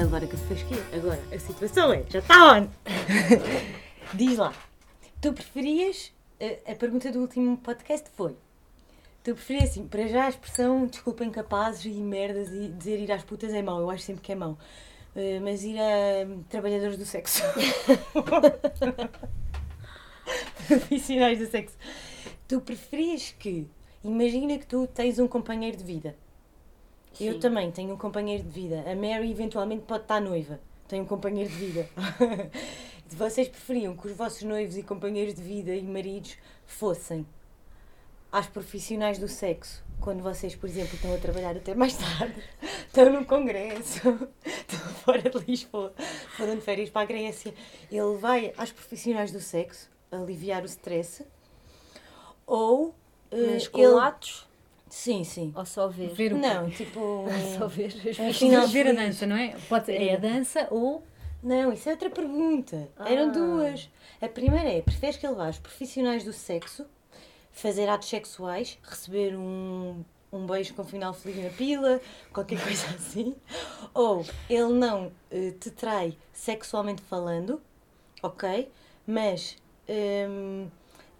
Agora que depois que Agora, a situação é, já está on. Diz lá, tu preferias, a, a pergunta do último podcast foi, tu preferias assim, para já a expressão desculpem capazes e merdas e dizer ir às putas é mau, eu acho sempre que é mau. Uh, mas ir a um, trabalhadores do sexo. Profissionais do sexo. Tu preferias que, imagina que tu tens um companheiro de vida. Eu Sim. também tenho um companheiro de vida. A Mary eventualmente pode estar noiva. Tem um companheiro de vida. Vocês preferiam que os vossos noivos e companheiros de vida e maridos fossem às profissionais do sexo, quando vocês, por exemplo, estão a trabalhar até mais tarde, estão num congresso, estão fora de Lisboa, foram de férias para a Grécia, ele vai às profissionais do sexo aliviar o stress, ou eh, Mas com ele... atos Sim, sim. ou só ver? Ver o Não, tipo... Só ver as Afinal, piscinas. ver a dança, não é? Pode ser é a dança ou Não, isso é outra pergunta. Eram Ah. duas. A primeira é: preferes que ele vá aos profissionais do sexo fazer atos sexuais, receber um, um beijo com final feliz na pila, qualquer coisa assim, ou ele não eh, te trai sexualmente falando, ok, mas hum,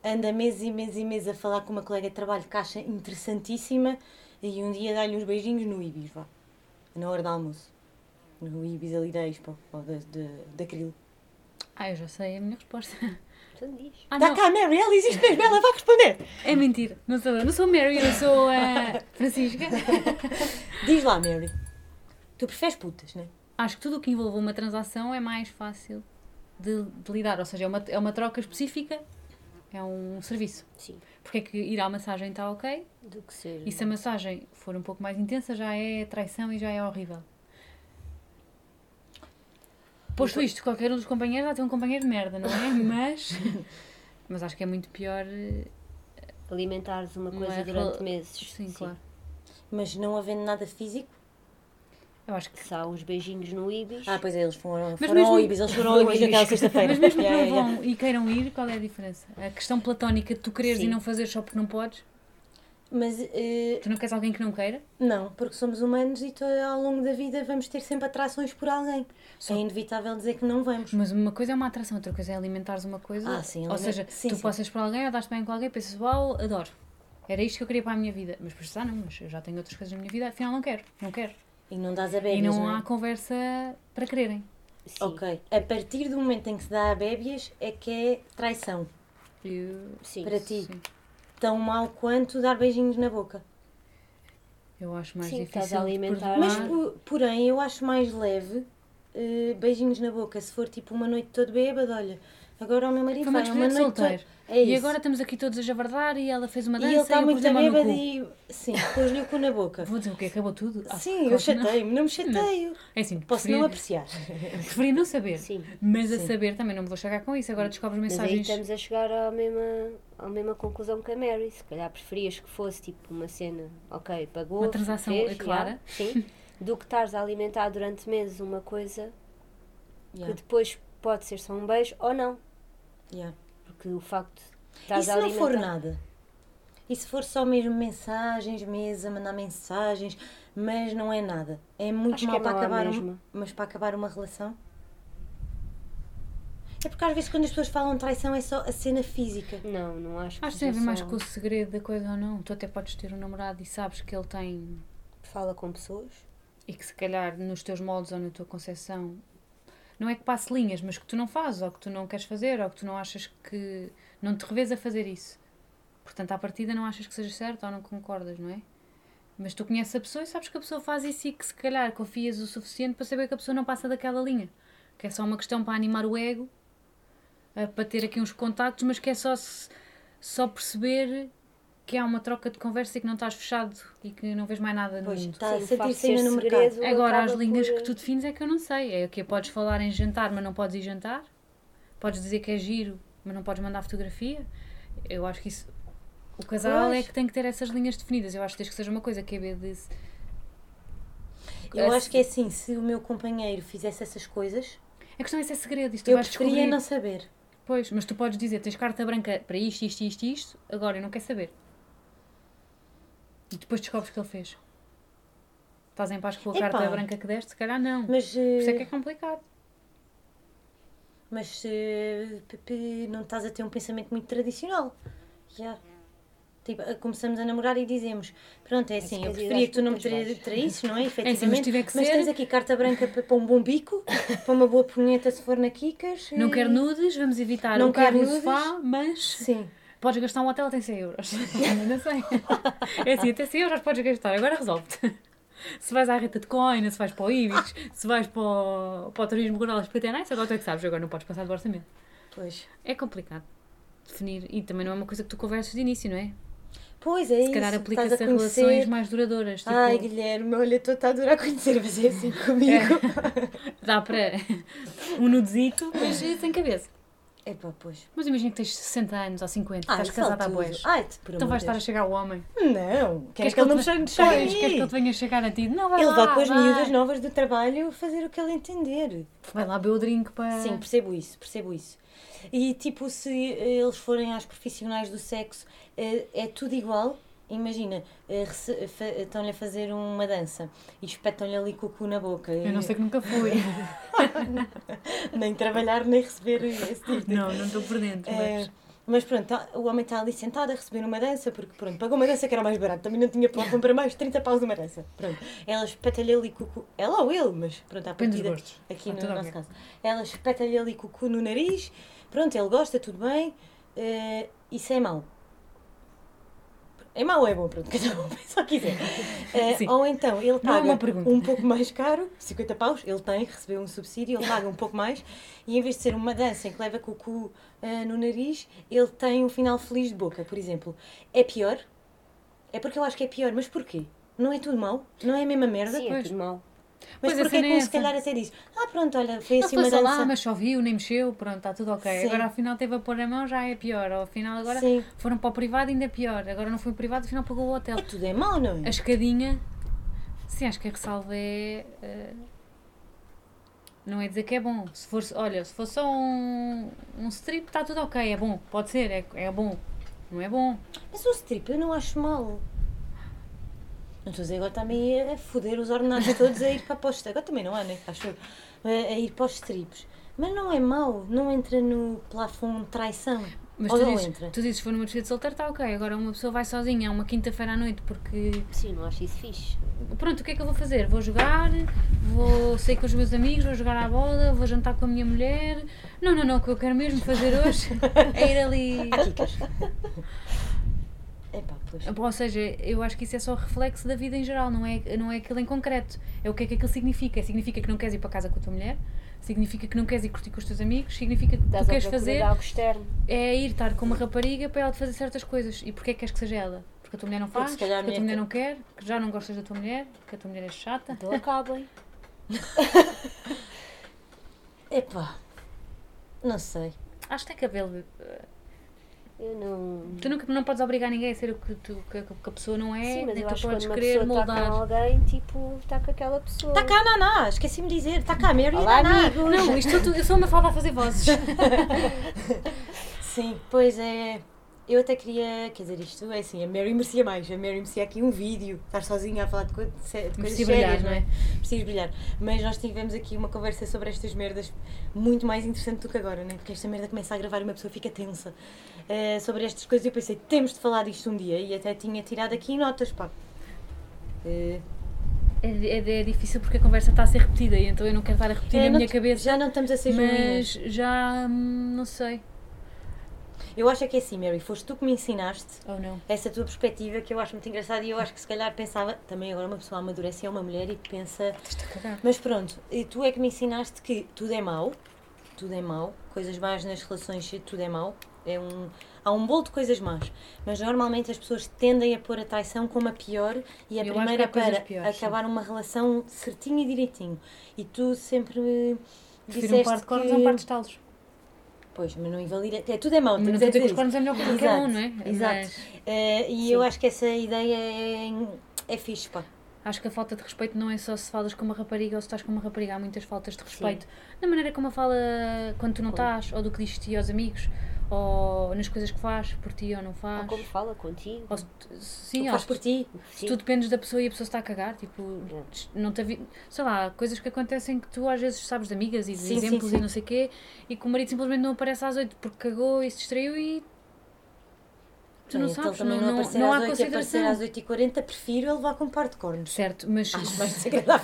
anda meses e meses e meses a falar com uma colega de trabalho que acha interessantíssima e um dia dá-lhe uns beijinhos no Ibis, vá, na hora do almoço. No Ibis ali da Expo, ou da, da, da Cril. Ah, eu já sei a minha resposta. Então diz. Ah, Dá não, cá, Mary, ela existe mesmo, ela vai responder. é mentira. Não sou eu. Não sou a Mary, eu sou a Francisca. Diz lá, Mary. Tu preferes putas, não é? Acho que tudo o que envolve uma transação é mais fácil de, de lidar. Ou seja, é uma, é uma troca específica, é um serviço. Sim. Porque é que ir à massagem está ok Do que ser. e se a massagem for um pouco mais intensa já é traição e já é horrível. Posto isto, qualquer um dos companheiros vai ter um companheiro de merda, não é? Mas, mas acho que é muito pior. eh, Alimentares uma coisa é durante meses. Sim, claro. Mas não havendo nada físico. Eu acho que Se há uns beijinhos no Ibis. Ah, pois é, eles foram, Mas foram ao mesmo- Ibis, eles foram ao Ibis naquela sexta-feira. Mas mesmo que não vão e queiram ir, qual é a diferença? A questão platónica de tu quereres Sim. e não fazer só porque não podes? Mas eh, Tu não queres alguém que não queira? não, porque somos humanos e ao longo da vida vamos ter sempre atrações por alguém. Só- É inevitável dizer que não vamos. Mas uma coisa é uma atração, outra coisa é alimentares uma coisa. Ah, sim, Ou seja, sim, tu sim. passas por alguém, ou dás bem com alguém, pensas, uau, adoro. Era isto que eu queria para a minha vida. Mas depois, ah, não, mas eu já tenho outras coisas na minha vida, afinal não quero, não quero. E não dás a e bébias, não não há é? conversa para quererem. Sim. Ok. A partir do momento em que se dá a bébias é que é traição. Eu, Sim. Para ti. sim. Tão mal quanto dar beijinhos na boca. eu acho mais Sim, difícil. estás a de alimentar-. Mas, po- porém, eu acho mais leve eh, beijinhos na boca. Se for tipo uma noite todo bêbado, olha, agora o meu marido Foi uma vai uma noite solteiro. toda- É E agora estamos aqui todos a javardar e ela fez uma E dança ele está muito a bêbado e. Sim, pôs-lhe o cu na boca. Vou dizer o quê? Acabou tudo? Ah, Sim, eu não. chatei-me, não me chateio. É assim, Posso não apreciar. preferia não saber. Sim. Mas a Sim. saber também não me vou chegar com isso. Agora descobres Mas aí mensagens. estamos a chegar à mesma, à mesma conclusão que a Mary. Se calhar preferias que fosse tipo uma cena, ok, pagou. Uma transação fez, clara. já, sim, do que estares a alimentar durante meses uma coisa Yeah, que depois pode ser só um beijo ou não. yeah. Porque o facto de E se não for nada? E se for só mesmo mensagens, meses a mandar mensagens, mas não é nada? É muito Acho mal é para acabar, um- mesma. mas para acabar uma relação? É porque às vezes quando as pessoas falam de traição é só a cena física. Não, não acho que Acho que tem a ver mais com o segredo da coisa ou não. Tu até podes ter um namorado e sabes que ele tem. Fala com pessoas. e que se calhar nos teus moldes ou na tua concepção não é que passe linhas, mas que tu não fazes, ou que tu não queres fazer, ou que tu não achas que. não te revês a fazer isso. Portanto, à partida não achas que seja certo ou não concordas, não é? Mas tu conheces a pessoa e sabes que a pessoa faz isso e que se calhar confias o suficiente para saber que a pessoa não passa daquela linha. Que é só uma questão para animar o ego, eh, para ter aqui uns contactos, mas que é só, só perceber que há uma troca de conversa e que não estás fechado e que não vês mais nada no Pois, mundo. está a sentir-se no mercado. Agora, as linhas por- que tu defines é que eu não sei. É que podes falar em jantar, mas não podes ir jantar. Podes dizer que é giro, mas não podes mandar fotografia. Eu acho que isso. O casal Pois. é que tem que ter essas linhas definidas. Eu acho que desde que seja uma coisa que é de. Eu Assim- acho que é assim, se o meu companheiro fizesse essas coisas, A questão é se é segredo. Isto eu vais preferia descobrir. não saber. Pois, mas tu podes dizer, tens carta branca para isto, isto, isto, isto. Agora eu não quero saber. E depois descobres que ele fez. Estás em paz com a Epá. carta branca que deste? Se calhar não. Por Mas, isso é que é eh, complicado. mas eh, não estás a ter um pensamento muito tradicional. Já. Tipo, eh, começamos a namorar e dizemos: Pronto, é assim, eu preferia que tu não me depois tra vais. traísses, não é? mas Efetivamente. tiver que mas ser- tens aqui carta branca pa- para um bom bico, para uma boa punheta se for na Kikas. Não e- quero nudes, vamos evitar Não o carro quero o nudes. sofá, mas Sim. Podes gastar um hotel até 100 euros. Ainda sei. É assim, até 100 euros podes gastar, agora resolve-te. Se vais à Reta de Coina, se vais para o Ibis, se vais para o, para o turismo rural Nice, agora tu é que sabes, agora não podes passar do orçamento. Pois. É complicado definir e também não é uma coisa que tu conversas de início, não é? Pois é Se isso. calhar aplica-se a, conhecer. relações mais duradouras. Tipo, Ai, Guilherme, olha, estou a adorar conhecer, mas é assim comigo. dá para um nudezito, mas sem cabeça. Epá, pois. Mas imagina que tens 60 anos ou 50, Ai, estás casada há boés. Ai, por Então vais estar a chegar ao homem. Não, queres Queres que ele não me chegue de Queres que ele te venha chegar a ti? Não, vai Ele lá, vai com as vai. miúdas novas do trabalho fazer o que ele entender. Vai lá beber o drink para... Sim, percebo isso, percebo isso. E tipo, se eles forem às profissionais do sexo, eh, é tudo igual. Imagina, eh, rece- fa- estão-lhe a fazer uma dança e espetam-lhe ali com o cu na boca. Eu não sei que nunca fui. Nem trabalhar, nem receber esse tipo de não, não estou por dentro. É, Mas... mas pronto, tá- o homem está ali sentado a receber uma dança, porque pronto, pagou uma dança que era mais barato, também não tinha para comprar mais 30 paus de uma dança. Pronto, ela espeta-lhe ali com o cu, ela ou ele, mas pronto, à partida, aqui no nosso caso. Ela espeta-lhe ali com o cu no nariz, pronto, ele gosta, tudo bem, eh, isso é mau. É mau ou é bom? Pronto, cada um pensa o que quiser. Eh, ou então ele é paga um pouco mais caro, 50 paus, ele tem, recebeu um subsídio, ele paga um pouco mais, e em vez de ser uma dança em que leva com o cu ah, no nariz, ele tem um final feliz de boca, por exemplo. É pior? É porque eu acho que é pior, mas porquê? Não é tudo mau? Não é a mesma merda? Sim, é Pois. tudo mau. Mas Pois, a porquê que é um se calhar até diz, ah pronto, olha, foi assim uma dança... lá, mas só viu, nem mexeu, pronto, está tudo ok. Sim. Agora afinal teve a pôr a mão, já é pior. Ou afinal agora Sim, foram para o privado, ainda é pior. Agora não foi o privado, afinal pagou o hotel. é tudo é mau, não é? A escadinha, sim, acho que a ressalva é. eh, não é dizer que é bom. Se for, olha, se for só um, um strip, está tudo ok, é bom. Pode ser, é, é bom. Não é bom. Mas o strip eu não acho mal. Não estou a dizer agora também a foder os ordenados todos a ir para postos. Agora também não há, né? Acho. A, a ir para os strips. Mas não é mau, não entra no plafond de traição. Mas Ou tu não dizes, entra. tu dizes, se for numa despedida de solteiro, está ok. Agora uma pessoa vai sozinha, uma quinta-feira à noite, porque Sim, não acho isso fixe. pronto, o que é que eu vou fazer? Vou jogar, vou sair com os meus amigos, vou jogar à bola, vou jantar com a minha mulher. Não, não, não, o que eu quero mesmo fazer hoje é ir ali. Epá, pois. Ou seja, eu acho que isso é só reflexo da vida em geral, não é, não é aquilo em concreto. É o que é que aquilo significa. Significa que não queres ir para casa com a tua mulher, significa que não queres ir curtir com os teus amigos, significa que Estás tu queres fazer algo externo. é ir estar com uma rapariga para ela te fazer certas coisas. E porquê é que queres que seja ela? Porque a tua mulher não faz, porque, a tua mulher não quer, que já não gostas da tua mulher, que a tua mulher é chata. Então acabem. Epá. Não sei. Acho que tem que haver. Eu não. Tu nunca, não podes obrigar ninguém a ser o que, tu, que, que a pessoa não é, Sim, mas nem eu tu acho que podes quando uma querer pessoa está com moldar. alguém, tipo, está com aquela pessoa. Está cá a Naná, esqueci-me de dizer. Está cá a Mary Olá, Naná. amigos. Não, isto tudo, eu sou uma falda a fazer vozes. Sim, pois é. Eu até queria, quer dizer, isto é assim, a Mary merecia mais. A Mary merecia aqui um vídeo, estar sozinha a falar de, co- de coisas sérias, brilhar, não é? não Preciso brilhar. Mas nós tivemos aqui uma conversa sobre estas merdas muito mais interessante do que agora, né? Porque esta merda começa a gravar e uma pessoa fica tensa eh, sobre estas coisas. Eu pensei, temos de falar disto um dia. E até tinha tirado aqui notas, pá. Eh, É, é, é difícil porque a conversa está a ser repetida e então eu não quero estar a repetir é, na minha cabeça. Já não estamos a ser Mas já hum, não sei. Eu acho é que é assim, Mary, foste tu que me ensinaste Ou não. essa tua perspectiva que eu acho muito engraçada e eu acho que se calhar pensava, também agora uma pessoa amadurece é uma mulher e pensa, mas pronto, e tu é que me ensinaste que tudo é mau, tudo é mau, coisas más nas relações, tudo é mau, é um, há um bolo de coisas más, mas normalmente as pessoas tendem a pôr a traição como a pior e a Eu primeira para piores, sim. acabar uma relação certinho e direitinho. E tu sempre me Prefiro um disseste par de cornos que... um par de estalos. Pois, mas não invalida, é, tudo é mau, a dizer que os cornos é melhor que qualquer um, não é? exato. Mas Eh, e Sim. eu acho que essa ideia é, é fixe, pá. acho que a falta de respeito não é só se falas com uma rapariga ou se estás com uma rapariga. Há muitas faltas de respeito. Na maneira como a fala quando tu não estás, ou do que dizes ti aos amigos, ou nas coisas que faz, por ti ou não Ou faz. como fala contigo. Ou se, sim, ou faz por ti. se Sim. tu dependes da pessoa e a pessoa se está a cagar, tipo, não te avi- sei lá, coisas que acontecem que tu às vezes sabes de amigas e de Sim, sim, exemplos sim. e não sei o quê, e que o marido simplesmente não aparece às 8 porque cagou e se distraiu e tu não então sabes, não, não, aparecer não há às 8 e aparecer consideração. às 8h40, prefiro ele levar com um par de cornos. Certo, mas,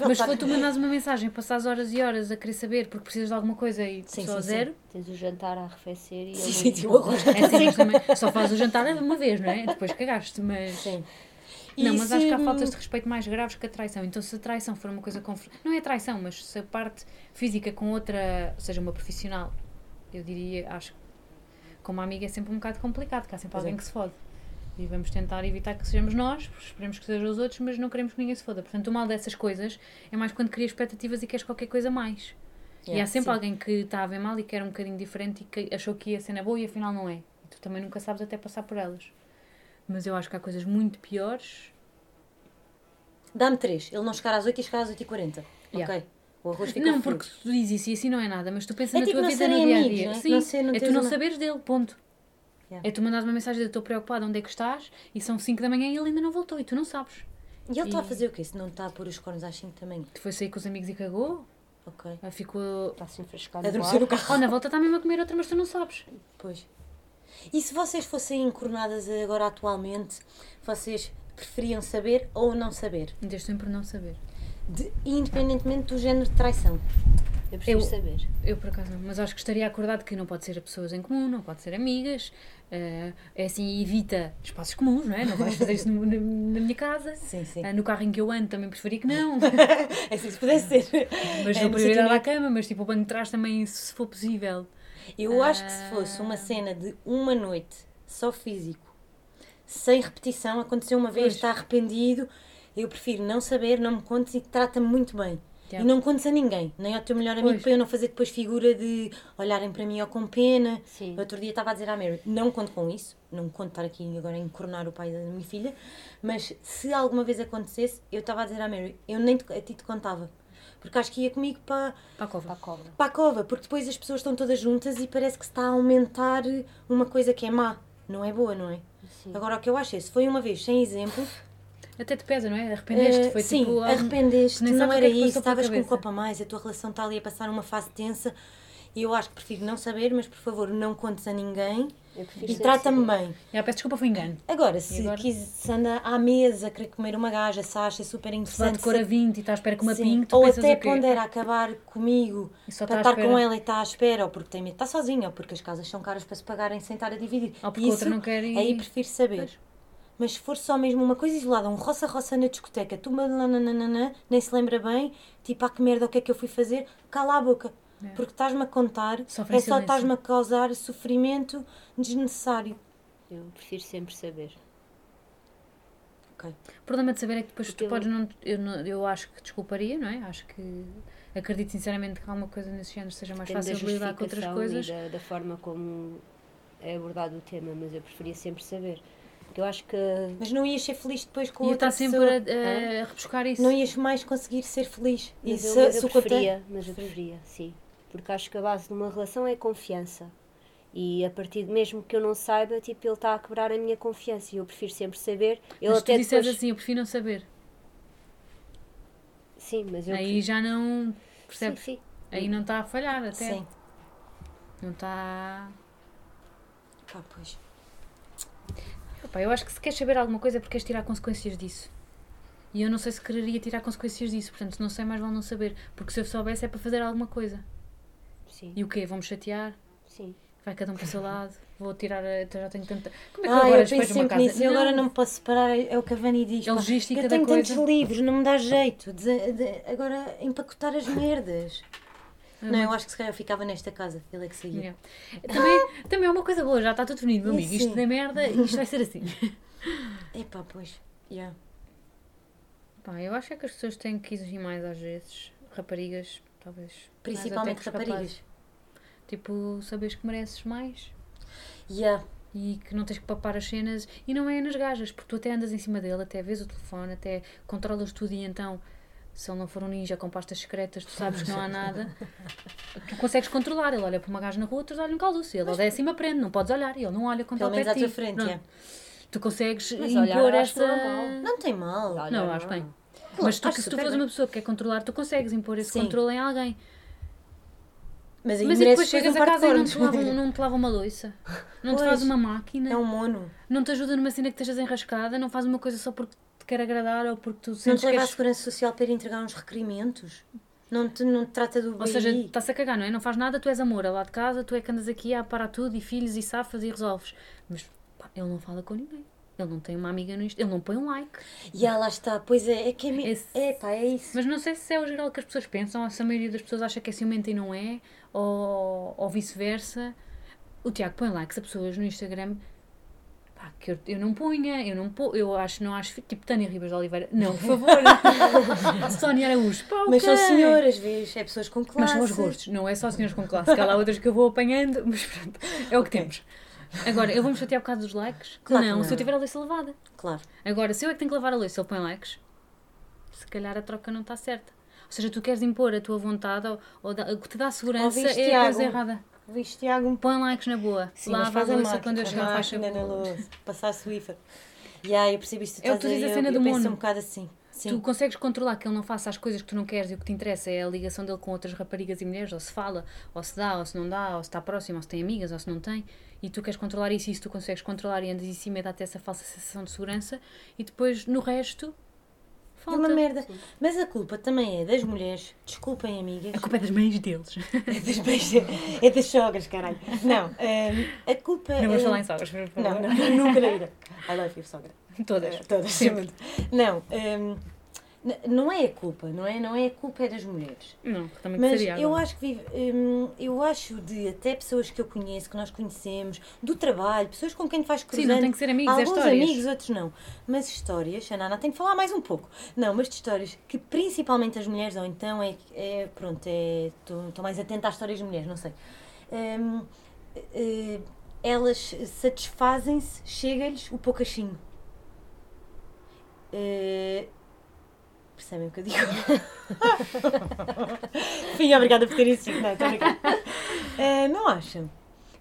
mas se tu mandares uma mensagem, passares horas e horas a querer saber porque precisas de alguma coisa e Sim, só sim, sim. zero, Tens o jantar a arrefecer e Sim, sim, não- sim, o arroz. é assim, mas também só fazes o jantar uma vez, não é? Depois cagaste, mas. Sim. Não, E mas se- acho que há faltas de respeito mais graves que a traição. Então, se a traição for uma coisa. Conf... Não é traição, mas se a parte física com outra, seja uma profissional, eu diria, acho que como amiga é sempre um bocado complicado, que há sempre Pois alguém é. que se fode. E vamos tentar evitar que sejamos nós, esperemos que sejam os outros, mas não queremos que ninguém se foda. Portanto, o mal dessas coisas é mais quando crias expectativas e queres qualquer coisa mais. e Yeah, há sempre sim. alguém que está a ver mal e quer um bocadinho diferente e que achou que ia ser na boa e afinal não é. E tu também nunca sabes até passar por elas. Mas eu acho que há coisas muito piores Dá-me 3. Ele não chegar às 8 e chegar às 8h40. Yeah. Ok. O arroz fica Não, porque tu dizes isso e assim não é nada, mas tu pensas É na tipo tua não vida no dia a dia. não é? Sim, Não ser- não é tu não uma- saberes dele, ponto. Yeah. É tu mandares uma mensagem de estou preocupada onde é que estás e são 5 da manhã e ele ainda não voltou e tu não sabes. E ele está a fazer o quê? Se não está a pôr os cornos às 5 também. Tu foi sair com os amigos e cagou, Ok. aí ficou. Está assim frescado. Adormecer no carro. Oh, na volta está mesmo a comer outra, mas tu não sabes. Pois. E se vocês fossem encornadas agora atualmente, vocês preferiam saber ou não saber? Desde sempre não saber. De- independentemente do género de traição. Eu prefiro Eu- saber. Eu por acaso não, mas acho que estaria acordado que não pode ser a pessoas em comum, não pode ser amigas, eh, é assim, evita espaços comuns, não é? Não vais fazer isso no- na, na minha casa. Sim, sim. Eh, no carro em que eu ando também preferia que não. É assim, se pudesse ser. Mas É, no prioridade à cama, mas tipo o banco de trás também, se for possível. Eu acho que se fosse uma Ah. cena de uma noite, só físico, sem repetição, aconteceu uma vez, Pois. está arrependido, eu prefiro não saber, não me contes e trata-me muito bem. Já. E não contes a ninguém, nem ao teu melhor amigo, Pois. para eu não fazer depois figura de olharem para mim ou com pena. Sim. Outro dia estava a dizer à Mary, não conto com isso, não conto estar aqui agora a encornar o pai da minha filha, mas se alguma vez acontecesse, eu estava a dizer à Mary, eu nem te- a ti te contava. Porque acho que ia comigo para, Para a cova. Para a cobra. para a cova, porque depois as pessoas estão todas juntas e parece que se está a aumentar uma coisa que é má. Não é boa, não é? Sim. Agora o que eu acho é, se foi uma vez sem exemplo, Até te pesa, não é? Arrependeste. eh, Foi sim, tipo. algum- arrependeste, não era é que isso, estavas com um copo a mais, a tua relação está ali a passar uma fase tensa e eu acho que prefiro não saber, mas por favor não contes a ninguém Eu e trata-me bem. Já, peço desculpa, foi engano. Agora, se, agora? Quis, se anda à mesa a querer comer uma gaja, se acha super Se interessante, de cor a se- 20 e está à espera com uma Sim. tu ou até pondera acabar comigo para estar com ela e está à espera, ou porque tem medo de estar sozinha, ou porque as casas são caras para se pagarem sem estar a dividir. Ou porque a outra Isso, não quer ir. Aí prefiro saber. Pois. Mas se for só mesmo uma coisa isolada, um roça-roça na discoteca, tu nananana, nem se lembra bem, tipo, ah que merda, o que é que eu fui fazer? Cala a boca. É. Porque estás-me a contar, Sofre é só estás-me a causar sofrimento desnecessário. Eu prefiro sempre saber. Ok. O problema de saber é que depois Porque tu eu- podes não. Eu, não- eu acho que desculparia, não é? Acho que. Acredito sinceramente que alguma coisa nesse género seja mais Depende fácil de lidar com outras coisas. e da, da forma como é abordado o tema, mas eu preferia sempre saber. Porque eu acho que Mas não ias ser feliz depois com eu outra estar sempre pessoa. a, a, a rebuscar isso. Não ias mais conseguir ser feliz. Mas eu, se- mas eu o preferia, mas eu preferia, sim. Porque acho que a base de uma relação é confiança. E a partir de mesmo que eu não saiba, tipo, ele está a quebrar a minha confiança e eu prefiro sempre saber. Ele Mas se tu até disseres depois... assim, eu prefiro não saber. Sim, mas eu Aí já não. prefiro... Percebes? Sim, sim. Aí não está a falhar até. Sim. Não está. Pá, pois. Opa, eu acho que se queres saber alguma coisa é porque queres tirar consequências disso. E eu não sei se quereria tirar consequências disso, portanto, se não sei, mais vale não saber. Porque se eu soubesse é para fazer alguma coisa. Sim, E o quê? Vamos chatear? sim. Vai cada um para o seu lado? Vou tirar. A... então Já tenho tanta. Como é que eu Ah, agora eu penso uma casa? nisso. Eu agora não me posso separar, é o que a Vani diz. É pá. logística eu da tenho coisa. tantos livros, não me dá jeito. de- de- agora empacotar as merdas. Não, eu acho que se calhar eu ficava nesta casa. Ele é que saía. Yeah. Também, também é uma coisa boa, já está tudo definido, meu amigo. Isto Sim. da merda, isto vai ser assim. Epá, pois. Yeah. Pá, eu acho é que as pessoas têm que exigir mais às vezes. Raparigas, talvez. Principalmente raparigas. rapazes. Tipo, saberes que mereces mais Yeah. e que não tens que papar as cenas. E não é nas gajas, porque tu até andas em cima dele, até vês o telefone, até controlas tudo e então Se ele não for um ninja com pastas secretas, tu sabes que não há nada, tu consegues controlar. Ele olha para uma gaja na rua, tu olhas um calduço. Ele é assim aprende, não podes olhar. E ele não olha quando Pelo está menos à perto tua frente, é. Tu consegues Mas impor essa. não é. Não tem mal. Olha, Não, não. acho bem. Claro, Mas tu, se tu fores uma pessoa que quer controlar, tu consegues impor esse Sim. controle em alguém. Mas Mas depois chegas um a casa e não te, lavam, não te lava uma louça, não te Pois. faz uma máquina, É um mono. não te ajuda numa cena que estejas enrascada, não faz uma coisa só porque te quer agradar ou porque tu Não sentes te que leva à segurança social para ir entregar uns requerimentos. Não te, não te trata do Ou seja, BI. está-se a cagar, não é? Não faz nada, tu és amor, lá de casa, tu é que andas aqui a parar tudo e filhos e safas e resolves. Mas pá, ele não fala com ninguém. Ele não tem uma amiga no Insta, ele não põe um like. E ah, lá está. Pois é, é que é mesmo. Esse- É pá, é isso. Mas não sei se é o geral que as pessoas pensam, ou se a maioria das pessoas acha que é ciumenta e não é, ou, ou vice-versa. O Tiago põe likes a pessoas no Instagram pá, que eu, eu não punha, eu não pô, eu acho, não acho, tipo Tânia Ribas de Oliveira, não, por favor. Sónia Araújo, pá, Mas são senhoras, vês? É pessoas com Mas classe. são os gostos, não é só senhores com classe, que há lá outras que eu vou apanhando, mas pronto, é o que Ok. temos. Agora, eu vou-me chatear por causa dos likes? Claro que não, se não. eu tiver a louça lavada. Claro. Agora, se eu é que tenho que lavar a louça, ele põe likes, se calhar a troca não está certa. Ou seja, tu queres impor a tua vontade ou, ou dá- o que te dá segurança Ouviste, é a coisa errada. Viste, Tiago? Põe likes na boa. Sim, Lava a faz a louça quando eu chegar faz na louça. Passar a Swiffer. E aí, eu percebi isto. É o que tu dizes, a cena do eu mono. um bocado assim. Sim. Tu consegues controlar que ele não faça as coisas que tu não queres e o que te interessa é a ligação dele com outras raparigas e mulheres, ou se fala, ou se dá, ou se não dá, ou se está próximo, ou se tem amigas, ou se não tem, e tu queres controlar isso e isso tu consegues controlar e andas em cima e dá-te essa falsa sensação de segurança, e depois no resto É falta. uma merda. Mas a culpa também é das mulheres. Desculpem, amigas. A culpa é das mães deles. É das, beijo- é das sogras, caralho. Não, hum, a culpa Não vamos é... falar em sogras, por favor. Não, não, nunca na vida. I love you, sogra. Todas. Eh, Todas, Sempre. Não, n- não é a culpa, não é? Não é a culpa é das mulheres. Não, também Mas seria eu acho que vive, hum, eu acho de até pessoas que eu conheço, que nós conhecemos, do trabalho, pessoas com quem faz Sim, cruzando. não tem que ser amigos, é Alguns histórias. amigos, outros não. Mas histórias, a Nana tem que falar mais um pouco. Não, mas de histórias que principalmente as mulheres, ou então é, é pronto, é, estou mais atenta às histórias de mulheres, não sei. Hum, eh, elas satisfazem-se, chega-lhes o poucachinho. Eh, percebem o que eu digo? Fim, obrigada por terem sido. Não. Eh, não acham?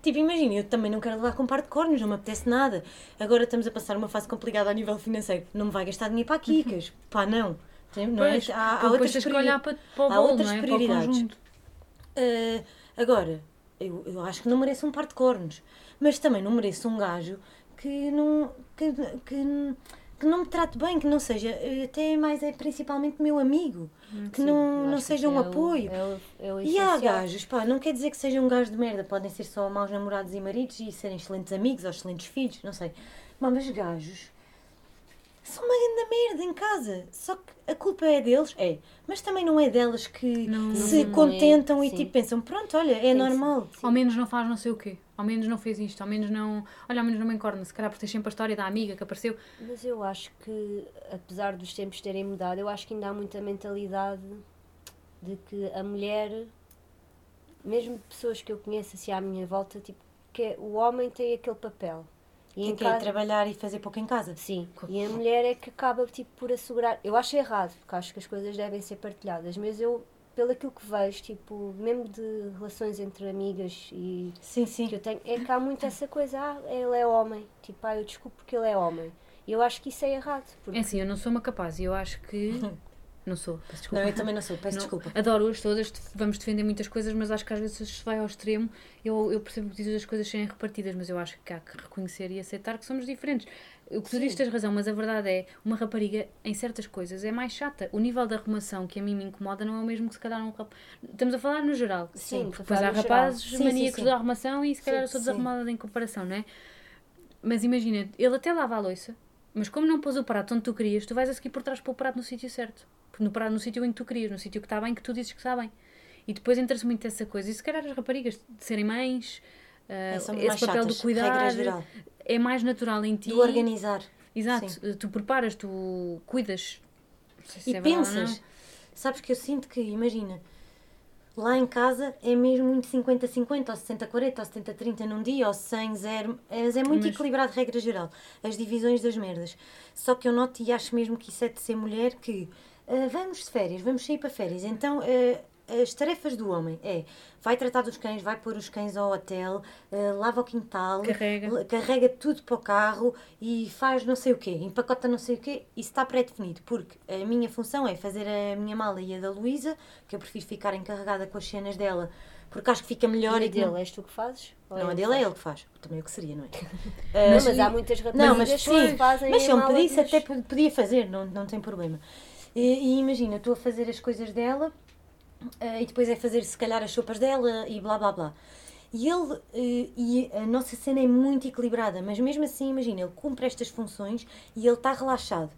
Tipo, imagina, eu também não quero levar com um par de cornos, não me apetece nada. Agora estamos a passar uma fase complicada a nível financeiro. Não me vai gastar dinheiro para Kikas. Pá, não. Não é? Pois, Há, há depois outras priori- para, para há bolo, outras é? Prioridades. Uh, agora, eu, eu acho que não mereço um par de cornos, mas também não mereço um gajo que não, que, que, que não me trate bem, que não seja, eh, até mais é principalmente meu amigo, que Sim, não, não seja um é o- apoio. é o- é o E há gajos, pá, não quer dizer que sejam um gajo de merda, podem ser só maus namorados e maridos e serem excelentes amigos ou excelentes filhos, não sei. Mas, mas gajos são uma grande merda em casa. Só que a culpa é deles, é. Mas também não é delas que Não- se não é, contentam e sim. tipo pensam, pronto, olha, é Sim, normal. Ao menos não faz não sei o quê. Ao menos não fez isto. Ao menos não. Olha, ao menos não me encorna. Se calhar por ter sempre a história da amiga que apareceu. Mas eu acho que, apesar dos tempos terem mudado, eu acho que ainda há muita mentalidade de que a mulher, mesmo pessoas que eu conheço assim à minha volta, tipo, que é- o homem tem aquele papel. E que é casa, trabalhar e fazer pouco em casa. Sim, e a mulher é que acaba tipo, por assegurar. Eu acho errado, porque acho que as coisas devem ser partilhadas, mas eu, pelo aquilo que vejo, tipo, mesmo de relações entre amigas e Sim, sim. que eu tenho, é que há muito essa coisa, ah, ele é homem, tipo, ah, eu desculpo porque ele é homem. E eu acho que isso é errado, porque É assim, eu não sou uma capaz eu acho que. Não sou, peço desculpa. Não, eu também não sou, peço Não, desculpa. Adoro-as todas, vamos defender muitas coisas, mas acho que às vezes se vai ao extremo. Eu, eu percebo que dizes as coisas serem repartidas, mas eu acho que há que reconhecer e aceitar que somos diferentes. O que tu dizes tens razão, mas a verdade é, uma rapariga em certas coisas é mais chata. O nível da arrumação que a mim me incomoda não é o mesmo que se calhar um rapaz. Estamos a falar no geral. Sim, Porque depois há rapazes Sim, sim, maníacos sim. da arrumação e se calhar Sim, eu sou sim. desarrumada em comparação, não é? Mas imagina, ele até lava a louça, mas como não pôs o prato onde tu querias, tu vais a seguir por trás para o prato no sítio certo. No prato no sítio em que tu querias, no sítio que está bem, que tu dizes que está bem. E depois entra-se muito essa coisa. E se calhar as raparigas de serem mães, É, somos esse papel chatas, do cuidar, geral. É mais natural em ti. Do organizar. Exato, Sim. tu preparas, tu cuidas. Se E é não. pensas, sabes que eu sinto que, imagina, lá em casa é mesmo muito 50-50, ou 60-40, ou 70-30 num dia, ou 100-0, mas é muito Mas- equilibrado, regra geral, as divisões das merdas. Só que eu noto e acho mesmo que isso é de ser mulher que ah, vamos de férias, vamos sair para férias. Então, ah, as tarefas do homem é vai tratar dos cães, vai pôr os cães ao hotel, ah, lava o quintal, Carrega. l- carrega tudo para o carro e faz não sei o quê, empacota não sei o quê, isso está pré-definido, porque a minha função é fazer a minha mala e a da Luísa, que eu prefiro ficar encarregada com as cenas dela, porque acho que fica melhor E e a que não- dele, és tu que fazes? Ou Não, a ele dele que é faz? ele que faz. Também o que seria, não é? Não, Ah, mas há muitas não, raparigas mas que sim, fazem mas se a eu me pedisse até pod- podia fazer, não, não tem problema. E, e imagina, estou a fazer as coisas dela ah, e depois é fazer se calhar as sopas dela e blá blá blá. E ele, eh, e a nossa cena é muito equilibrada, mas mesmo assim, imagina, ele cumpre estas funções e ele está relaxado.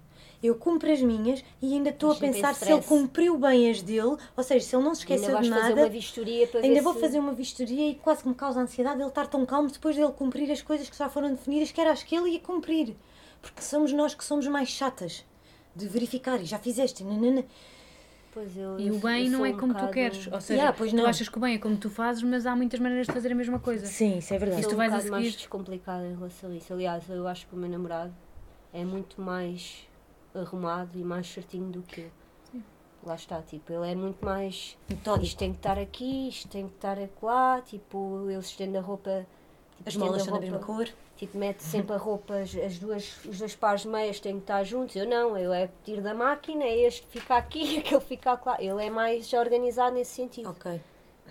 Eu cumpro as minhas e ainda estou a pensar se ele cumpriu bem as dele, ou seja, se ele não se Ainda esqueceu de fazer nada. uma vistoria para Ainda vou se... fazer uma vistoria e quase que me causa ansiedade ele estar tão calmo depois dele cumprir as coisas que já foram definidas, que era as que ele ia cumprir. Porque somos nós que somos mais chatas de verificar e já fizeste. nanana. Pois eu, E o bem eu não é um como tu bocado- queres. Ou seja, Yeah, pois tu não. achas que o bem é como tu fazes, mas há muitas maneiras de fazer a mesma coisa. Sim, isso é verdade. Isso sou tu um vais a bocado mais seguir. descomplicada em relação a isso. Aliás, eu acho que o meu namorado é muito mais arrumado e mais certinho do que eu. Lá está, tipo, ele é muito mais. Metódico. Isto tem que estar aqui, isto tem que estar lá, tipo, ele estende a roupa. Tipo, As molas são da mesma cor. Tipo, mete sempre a roupa, as, as duas, os dois pares de meias têm que estar juntos. Eu não, eu é tiro da máquina, é este fica aqui, aquele fica lá. Ele é mais organizado nesse sentido. Ok.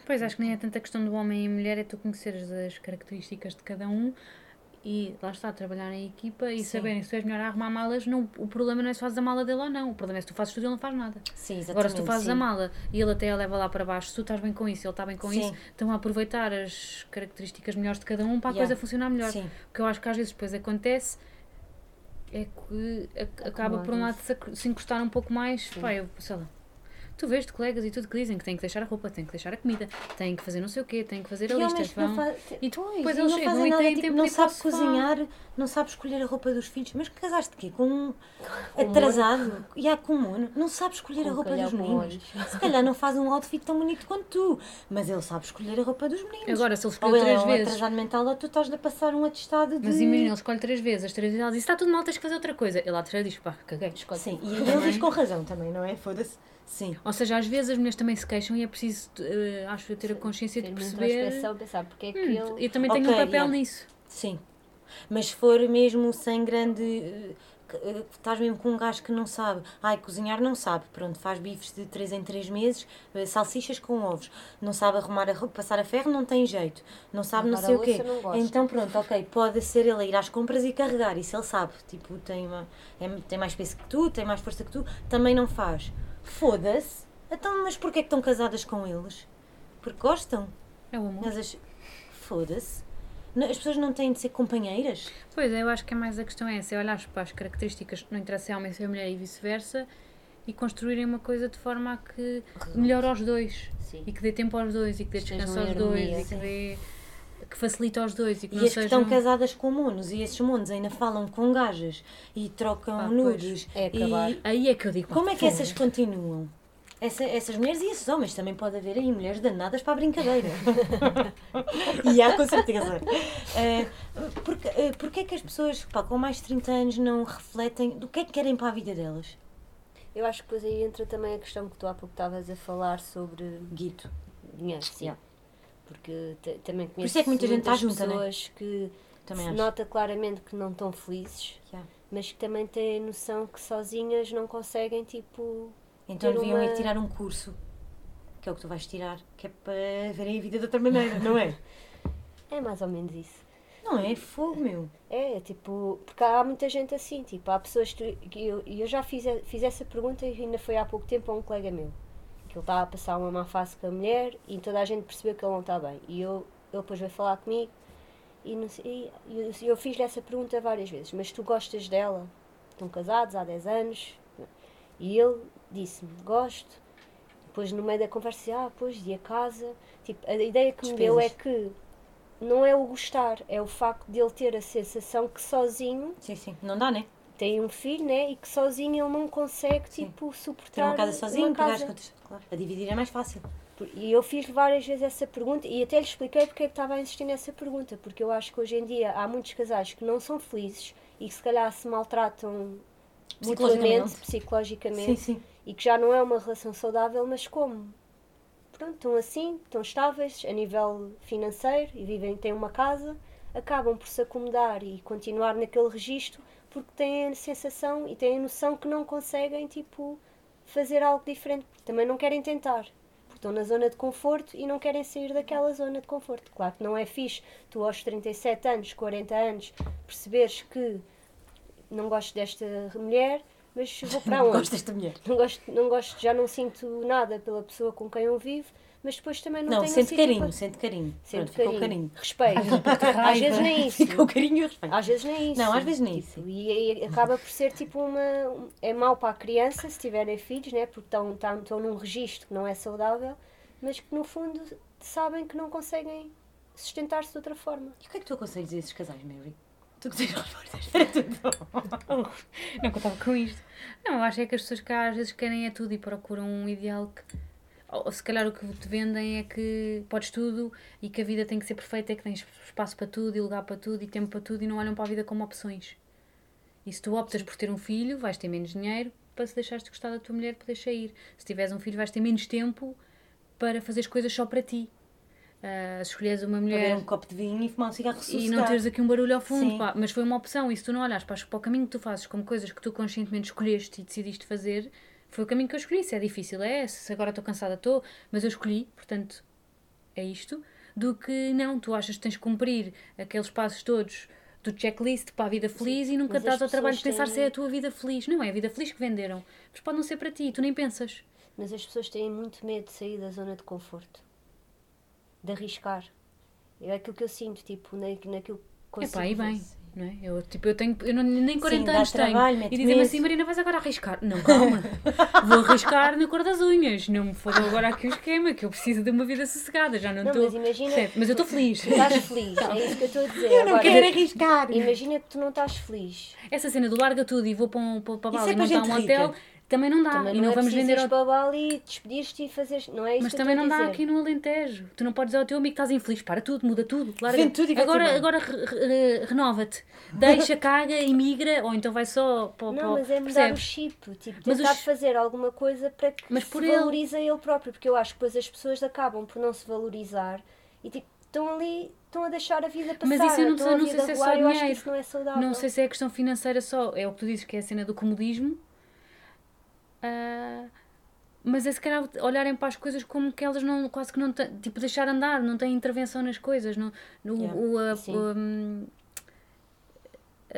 Pois acho que nem é tanta questão do homem e mulher, é tu conheceres as características de cada um e lá está, trabalhar em equipa e Sim. saberem se tu és melhor a arrumar malas. Não, o problema não é se fazes a mala dele ou não, o problema é se tu fazes tudo e ele não faz nada. Sim, exatamente. Agora, se tu fazes sim. a mala e ele até a leva lá para baixo, se tu estás bem com isso e ele está bem com Sim. isso, estão a aproveitar as características melhores de cada um para a Yeah. coisa funcionar melhor. Sim. O que eu acho que às vezes depois acontece é que acaba por um lado se, encostar um pouco mais. Pá, eu, sei lá. Tu vês de colegas e tudo que dizem que têm que deixar a roupa, têm que deixar a comida, têm que fazer não sei o quê, têm que fazer a E lista. vão- fa- E Pois, depois e eles não chegam fazem e nada, têm tipo, tempo não de sabe cozinhar, não sabe escolher a roupa dos filhos. Mas casaste quê? Com um atrasado e há com mono. Não sabe escolher Com a roupa dos com meninos. Se calhar não faz um outfit tão bonito quanto tu, mas ele sabe escolher a roupa dos meninos. Agora, se ele escolheu é três um vezes. atrasado mental ou tu estás-lhe a passar um atestado de... Mas imagina, ele escolhe três vezes, as três vezes ela diz: está tudo mal, tens que fazer outra coisa. Ele lá terceira diz: pá, caguei, escolhe. Sim, e ele diz com razão também, não é? Foda-se. Sim. Ou seja, às vezes as mulheres também se queixam e é preciso, eh, acho eu, ter a consciência de Ter perceber. introspeção, pensar porque é que Hum, ele. eu também tenho Ok, um papel yeah. nisso. Sim. Mas se for mesmo sem grande. eh, Estás mesmo com um gajo que não sabe. Ai, cozinhar não sabe. Pronto, faz bifes de 3 em 3 meses, eh, salsichas com ovos. Não sabe arrumar a roupa, passar a ferro, não tem jeito. Não sabe não a sei o quê. não. Então pronto, ok, pode ser ele a ir às compras e carregar, isso ele sabe. Tipo, tem, uma, é- tem mais peso que tu, tem mais força que tu, também não faz. Foda-se. Então, mas porquê que estão casadas com eles? Porque gostam. É o amor. Mas as... Foda-se. As pessoas não têm de ser companheiras? Pois é, eu acho que é mais a questão é essa, é olhar para as características, não interessa se é homem, se é mulher e vice-versa, e construírem uma coisa de forma a que melhore aos dois. Sim. E que dê tempo aos dois, e que dê descanso aos dois, e que dê. Que facilite aos dois e que E não as que sejam. estão casadas com monos e esses monos ainda falam com gajas e trocam Ah, nudes. É acabar. E Aí é que eu digo. como é que essas continuam? Essa- essas mulheres e esses homens também pode haver aí mulheres danadas para a brincadeira. e há com certeza. Eh, porque, eh, porque é que as pessoas pá, com mais de 30 anos não refletem do que é que querem para a vida delas? Eu acho que depois aí entra também a questão que tu há pouco estavas a falar sobre Guito. dinheiro, sim. Yeah. Porque também conheço isso é que muita gente está junta, né? pessoas que Também se acho. nota claramente que não estão felizes, Yeah. mas que também têm a noção que sozinhas não conseguem, tipo... Então deviam é uma- tirar um curso, que é o que tu vais tirar, que é para verem a vida de outra maneira, não é? É mais ou menos isso. Não é? Fogo, meu. É, tipo, porque há muita gente assim, tipo, há pessoas que eu, e eu já fiz, fiz essa pergunta e ainda foi há pouco tempo a um colega meu, que ele estava a passar uma má fase com a mulher e toda a gente percebeu que ele não está bem. E eu, ele depois veio falar comigo e, não sei, e eu, eu fiz-lhe essa pergunta várias vezes, mas tu gostas dela? Estão casados há 10 anos? E ele disse-me, gosto. Depois no meio da conversa, ah, pois, e a casa? Tipo, a ideia que me deu é Despesas. que não é o gostar, é o facto de ele ter a sensação que sozinho Sim, sim. Não dá, né? Tem um filho, né? E que sozinho ele não consegue, Sim. tipo, Ter suportar uma casa sozinho, uma casa. as contas. Claro. A dividir é mais fácil. E eu fiz várias vezes essa pergunta e até lhe expliquei porque é que estava a insistir nessa pergunta, porque eu acho que hoje em dia há muitos casais que não são felizes e que se calhar se maltratam mutuamente, psicologicamente, Sim, sim. e que já não é uma relação saudável, mas como? Pronto, estão assim, estão estáveis a nível financeiro e vivem, têm uma casa, acabam por se acomodar e continuar naquele registro porque têm a sensação e têm a noção que não conseguem, tipo, fazer algo diferente, também não querem tentar. Porque estão na zona de conforto e não querem sair daquela zona de conforto. Claro que não é fixe tu aos 37 anos, 40 anos, perceberes que não gosto desta mulher, mas vou para onde? Gosto desta mulher. não gosto, não gosto, já não sinto nada pela pessoa com quem eu vivo, mas depois também não, Não, tenho sente assim, carinho, tipo, sente carinho. Sinto Pronto, ficou carinho, carinho. respeito. às raiva. vezes nem isso. Ficou carinho e respeito. Às vezes nem isso. Não, às vezes nem Tipo, isso. E, e acaba por ser tipo uma. um- É mau para a criança se tiverem filhos, né? porque estão, estão, estão num registro que não é saudável, mas que no fundo sabem que não conseguem sustentar-se de outra forma. E o que é que tu aconselhas a esses casais, Mary? Tu que tens respostas para tudo. Não contava com isto. Não, eu acho é que as pessoas cá às vezes querem é tudo e procuram um ideal que. Ou se calhar o que te vendem é que podes tudo e que a vida tem que ser perfeita, é que tens espaço para tudo e lugar para tudo e tempo para tudo e não olham para a vida como opções. E se tu optas por ter um filho, vais ter menos dinheiro para se deixares de gostar da tua mulher poder sair. Se tiveres um filho, vais ter menos tempo para fazer as coisas só para ti. Ah, se escolheres uma Beber mulher um copo de vinho e fumar um cigarro e não teres aqui um barulho ao fundo, pá, mas foi uma opção. E se tu não olhas para, as- para o caminho que tu fazes como coisas que tu conscientemente escolheste e decidiste fazer, foi o caminho que eu escolhi. Se é difícil, é. Se agora estou cansada, estou. Mas eu escolhi, portanto, é isto. Do que não, tu achas que tens que cumprir aqueles passos todos do checklist para a vida feliz e nunca estás ao trabalho de pensar têm- se é a tua vida feliz. Não é a vida feliz que venderam. Mas pode não ser para ti, tu nem pensas. Mas as pessoas têm muito medo de sair da zona de conforto, de arriscar. É aquilo que eu sinto, tipo, na, naquilo que consigo. Epá, e bem. Não é? Eu, tipo, eu tenho, eu não, nem 40 dá anos tenho. trabalho, mete E dizem-me assim, Marina, vais agora arriscar. Não, calma. Vou arriscar na cor das unhas. Não me foda agora aqui o esquema, que eu preciso de uma vida sossegada. Já não estou. mas imagina- Percebe? Mas eu estou feliz. Estás feliz, é isso que eu estou a dizer. Eu não Agora, quero arriscar. Imagina que tu não estás feliz. Essa cena do larga tudo e vou para, um, para, para Bali é e montar um rica. hotel, também não dá. Também e não, não é vamos vender ao... para Bali, despedir-te e fazeres. Não é isso Mas também não dá dizer. aqui no Alentejo. Tu não podes dizer ao teu amigo que estás infeliz. Para tudo, muda tudo. Larga. Vende tudo e agora, agora re- re- renova-te. Deixa, caga, emigra, ou então vai só para, Não, mas é mudar percebes? o chip, tipo, tentar os- fazer alguma coisa para que Mas se por ele- valorize ele próprio, porque eu acho que depois as pessoas acabam por não se valorizar e tipo, estão ali, estão a deixar a vida passar, Mas isso eu não não sei se é só dinheiro. não é. Não sei se é questão financeira só, é o que tu dizes que é a cena do comodismo. Ah, mas é se calhar olharem para as coisas como que elas não, quase que não têm, tipo, deixar andar, não têm intervenção nas coisas. No, no, Yeah. o, a- o, hum,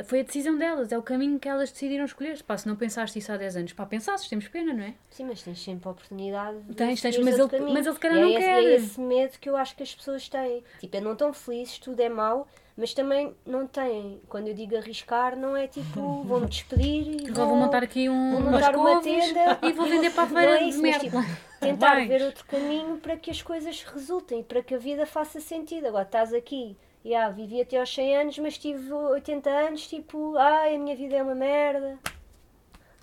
foi a decisão delas, é o caminho que elas decidiram escolher. Pá, se não pensaste isso há 10 anos, pá, pensasses, temos pena, não é? Sim, mas tens sempre a oportunidade de Tens, tens, mas ele- caminho. mas ele se calhar E é não esse, quer. É esse medo que eu acho que as pessoas têm. Tipo, não estão felizes, tudo é mau, mas também não têm. Quando eu digo arriscar, não é tipo, vou-me despedir e Agora vou montar aqui um, vou montar uma tenda e vou vender para a Não feira é de isso, mas, tipo, tentar Vais. ver outro caminho para que as coisas resultem, para que a vida faça sentido. Agora estás aqui, já, vivi até aos 100 anos, mas tive 80 anos, tipo, ai, a minha vida é uma merda.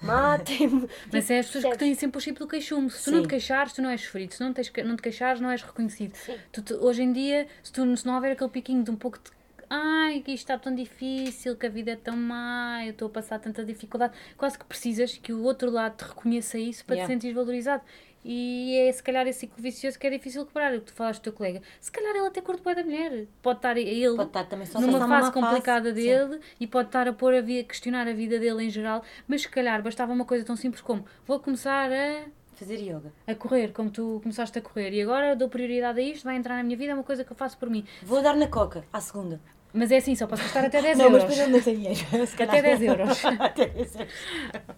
Matem-me. Mas é as pessoas que têm sempre o chip do queixume. Se tu não Sim. te queixares, tu não és sofrido. Se não, tens, que- não te queixares, não és reconhecido. Tu, te- hoje em dia, se, tu, se não houver aquele piquinho de um pouco de ai, que isto está tão difícil, que a vida é tão má, eu estou a passar tanta dificuldade, quase que precisas que o outro lado te reconheça isso para Yeah. te sentires valorizado. E é se calhar esse ciclo vicioso que é difícil quebrar. O que tu falaste do teu colega. Se calhar ele até curte bem da mulher. Pode estar ele Pode estar também só numa fase complicada fase. dele e pode estar a pôr a vida, questionar a vida dele em geral, mas se calhar bastava uma coisa tão simples como vou começar a, Sim. Fazer yoga. a correr, como tu começaste a correr, e agora dou prioridade a isto, vai entrar na minha vida, é uma coisa que eu faço por mim. Vou dar na coca, à segunda. Mas é assim, só posso gastar até 10 não, mas euros. depois eu não tenho dinheiro. Se calhar. Até 10 euros. Até 10 euros.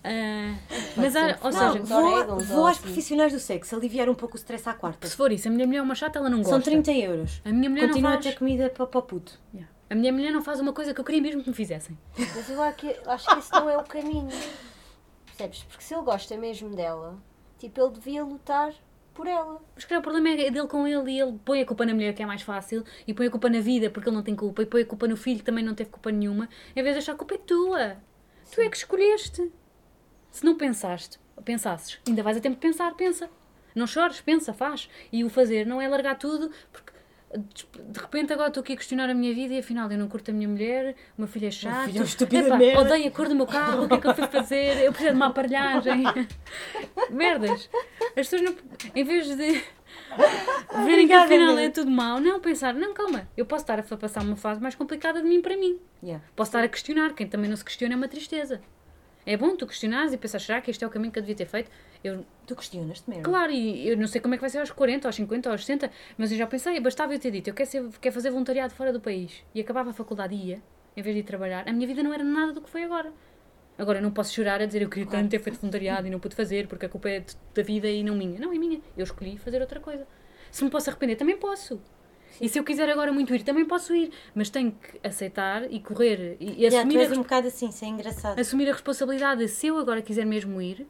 Ah, mas, há- ou Não, seja, vou, vou ou às assim. profissionais do sexo aliviar um pouco o stress à quarta. se for isso, a minha mulher é uma chata, ela não gosta. São 30 euros. A minha mulher Continua não a faz. ter comida para, para o puto. Yeah. A minha mulher não faz uma coisa que eu queria mesmo que me fizessem. Mas eu acho que, acho que esse não é o caminho. Percebes? Porque se ele gosta mesmo dela, tipo, ele devia lutar por ela. Mas o problema é dele com ele e ele põe a culpa na mulher, que é mais fácil, e põe a culpa na vida, porque ele não tem culpa, e põe a culpa no filho, que também não teve culpa nenhuma, em vez de achar a culpa é tua. Tu é que escolheste. Se não pensaste, pensasses, ainda vais a tempo de pensar, pensa. Não chores, pensa, faz. E o fazer não é largar tudo, porque de repente agora estou aqui a questionar a minha vida e afinal eu não curto a minha mulher, o meu filho é chato, filho é Epá, merda. odeio a cor do meu carro, o que é que eu fui fazer? Eu preciso de uma aparelhagem. Merdas. As pessoas não. Em vez de verem que afinal é tudo mau, não pensar, não, calma, eu posso estar a passar uma fase mais complicada de mim para mim. Yeah. Posso estar a questionar, quem também não se questiona é uma tristeza. É bom tu questionares e pensar, será que este é o caminho que eu devia ter feito? Eu, Tu questionas-te mesmo. claro, e eu não sei como é que vai ser aos 40, aos 50, aos 60, mas eu já pensei, bastava eu ter dito, eu quero, ser, quero fazer voluntariado fora do país e acabava a faculdade e ia, em vez de ir trabalhar, a minha vida não era nada do que foi agora. Agora, eu não posso chorar a dizer eu queria tanto ter feito voluntariado e não pude fazer porque a culpa é da vida e não minha. Não, é minha. Eu escolhi fazer outra coisa. Se me posso arrepender, também posso. E se eu quiser agora muito ir, também posso ir. Mas tenho que aceitar e correr e, e tu assumir, a, és res- um bocado assim, isso é engraçado. assumir a responsabilidade. de Se eu agora quiser mesmo ir,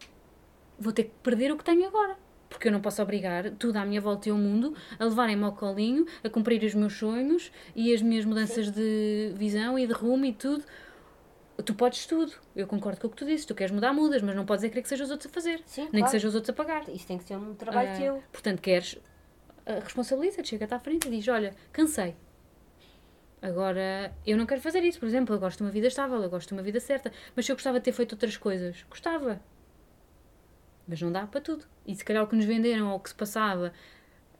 vou ter que perder o que tenho agora. Porque eu não posso obrigar tudo à minha volta e ao mundo a levarem-me ao colinho, a cumprir os meus sonhos e as minhas mudanças de visão e de rumo e tudo. Tu podes tudo. Eu concordo com o que tu disse. Tu queres mudar, mudas, mas não podes é querer que sejam os outros a fazer. Sim, Nem claro. que sejam os outros a pagar. Isso tem que ser um trabalho Ah, teu. Portanto, queres, ah, responsabiliza-te, chega-te à frente e diz: Olha, cansei. Agora, eu não quero fazer isso, por exemplo. Eu gosto de uma vida estável, eu gosto de uma vida certa. Mas se eu gostava de ter feito outras coisas, gostava. Mas não dá para tudo. E se calhar o que nos venderam ou o que se passava,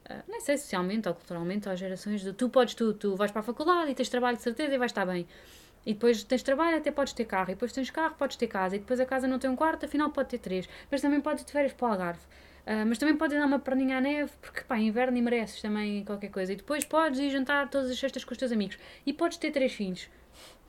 ah, nem sei, socialmente ou culturalmente, ou às gerações de tu podes tudo, tu vais para a faculdade e tens trabalho de certeza e vais estar bem. E depois tens trabalho, até podes ter carro. E depois tens carro, podes ter casa. E depois a casa não tem um quarto, afinal pode ter três. Mas também podes de férias para o Algarve. Ah, mas também podes dar uma perninha à neve, porque pá, inverno e mereces também qualquer coisa. E depois podes ir jantar todas as sextas com os teus amigos. E podes ter três filhos.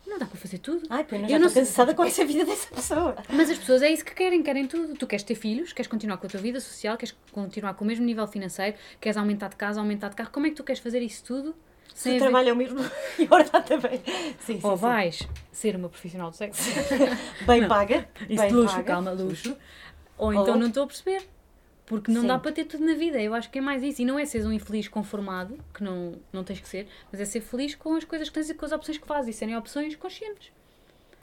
Não dá para fazer tudo. Ai, pois não, Eu não estou cansada com essa vida dessa pessoa. Mas as pessoas é isso que querem, querem tudo. Tu queres ter filhos, queres continuar com a tua vida social, queres continuar com o mesmo nível financeiro, queres aumentar de casa, aumentar de carro. Como é que tu queres fazer isso tudo? Se o trabalho é o mesmo e hora também. Sim, sim, Ou sim. vais ser uma profissional do sexo. Bem Não. paga. Isso bem de luxo, paga. calma, luxo. Ou então Ou- não estou a perceber. Porque não Sim. dá para ter tudo na vida. Eu acho que é mais isso. E não é seres um infeliz conformado, que não, não tens que ser, mas é ser feliz com as coisas que tens e com as opções que fazes. E serem opções conscientes.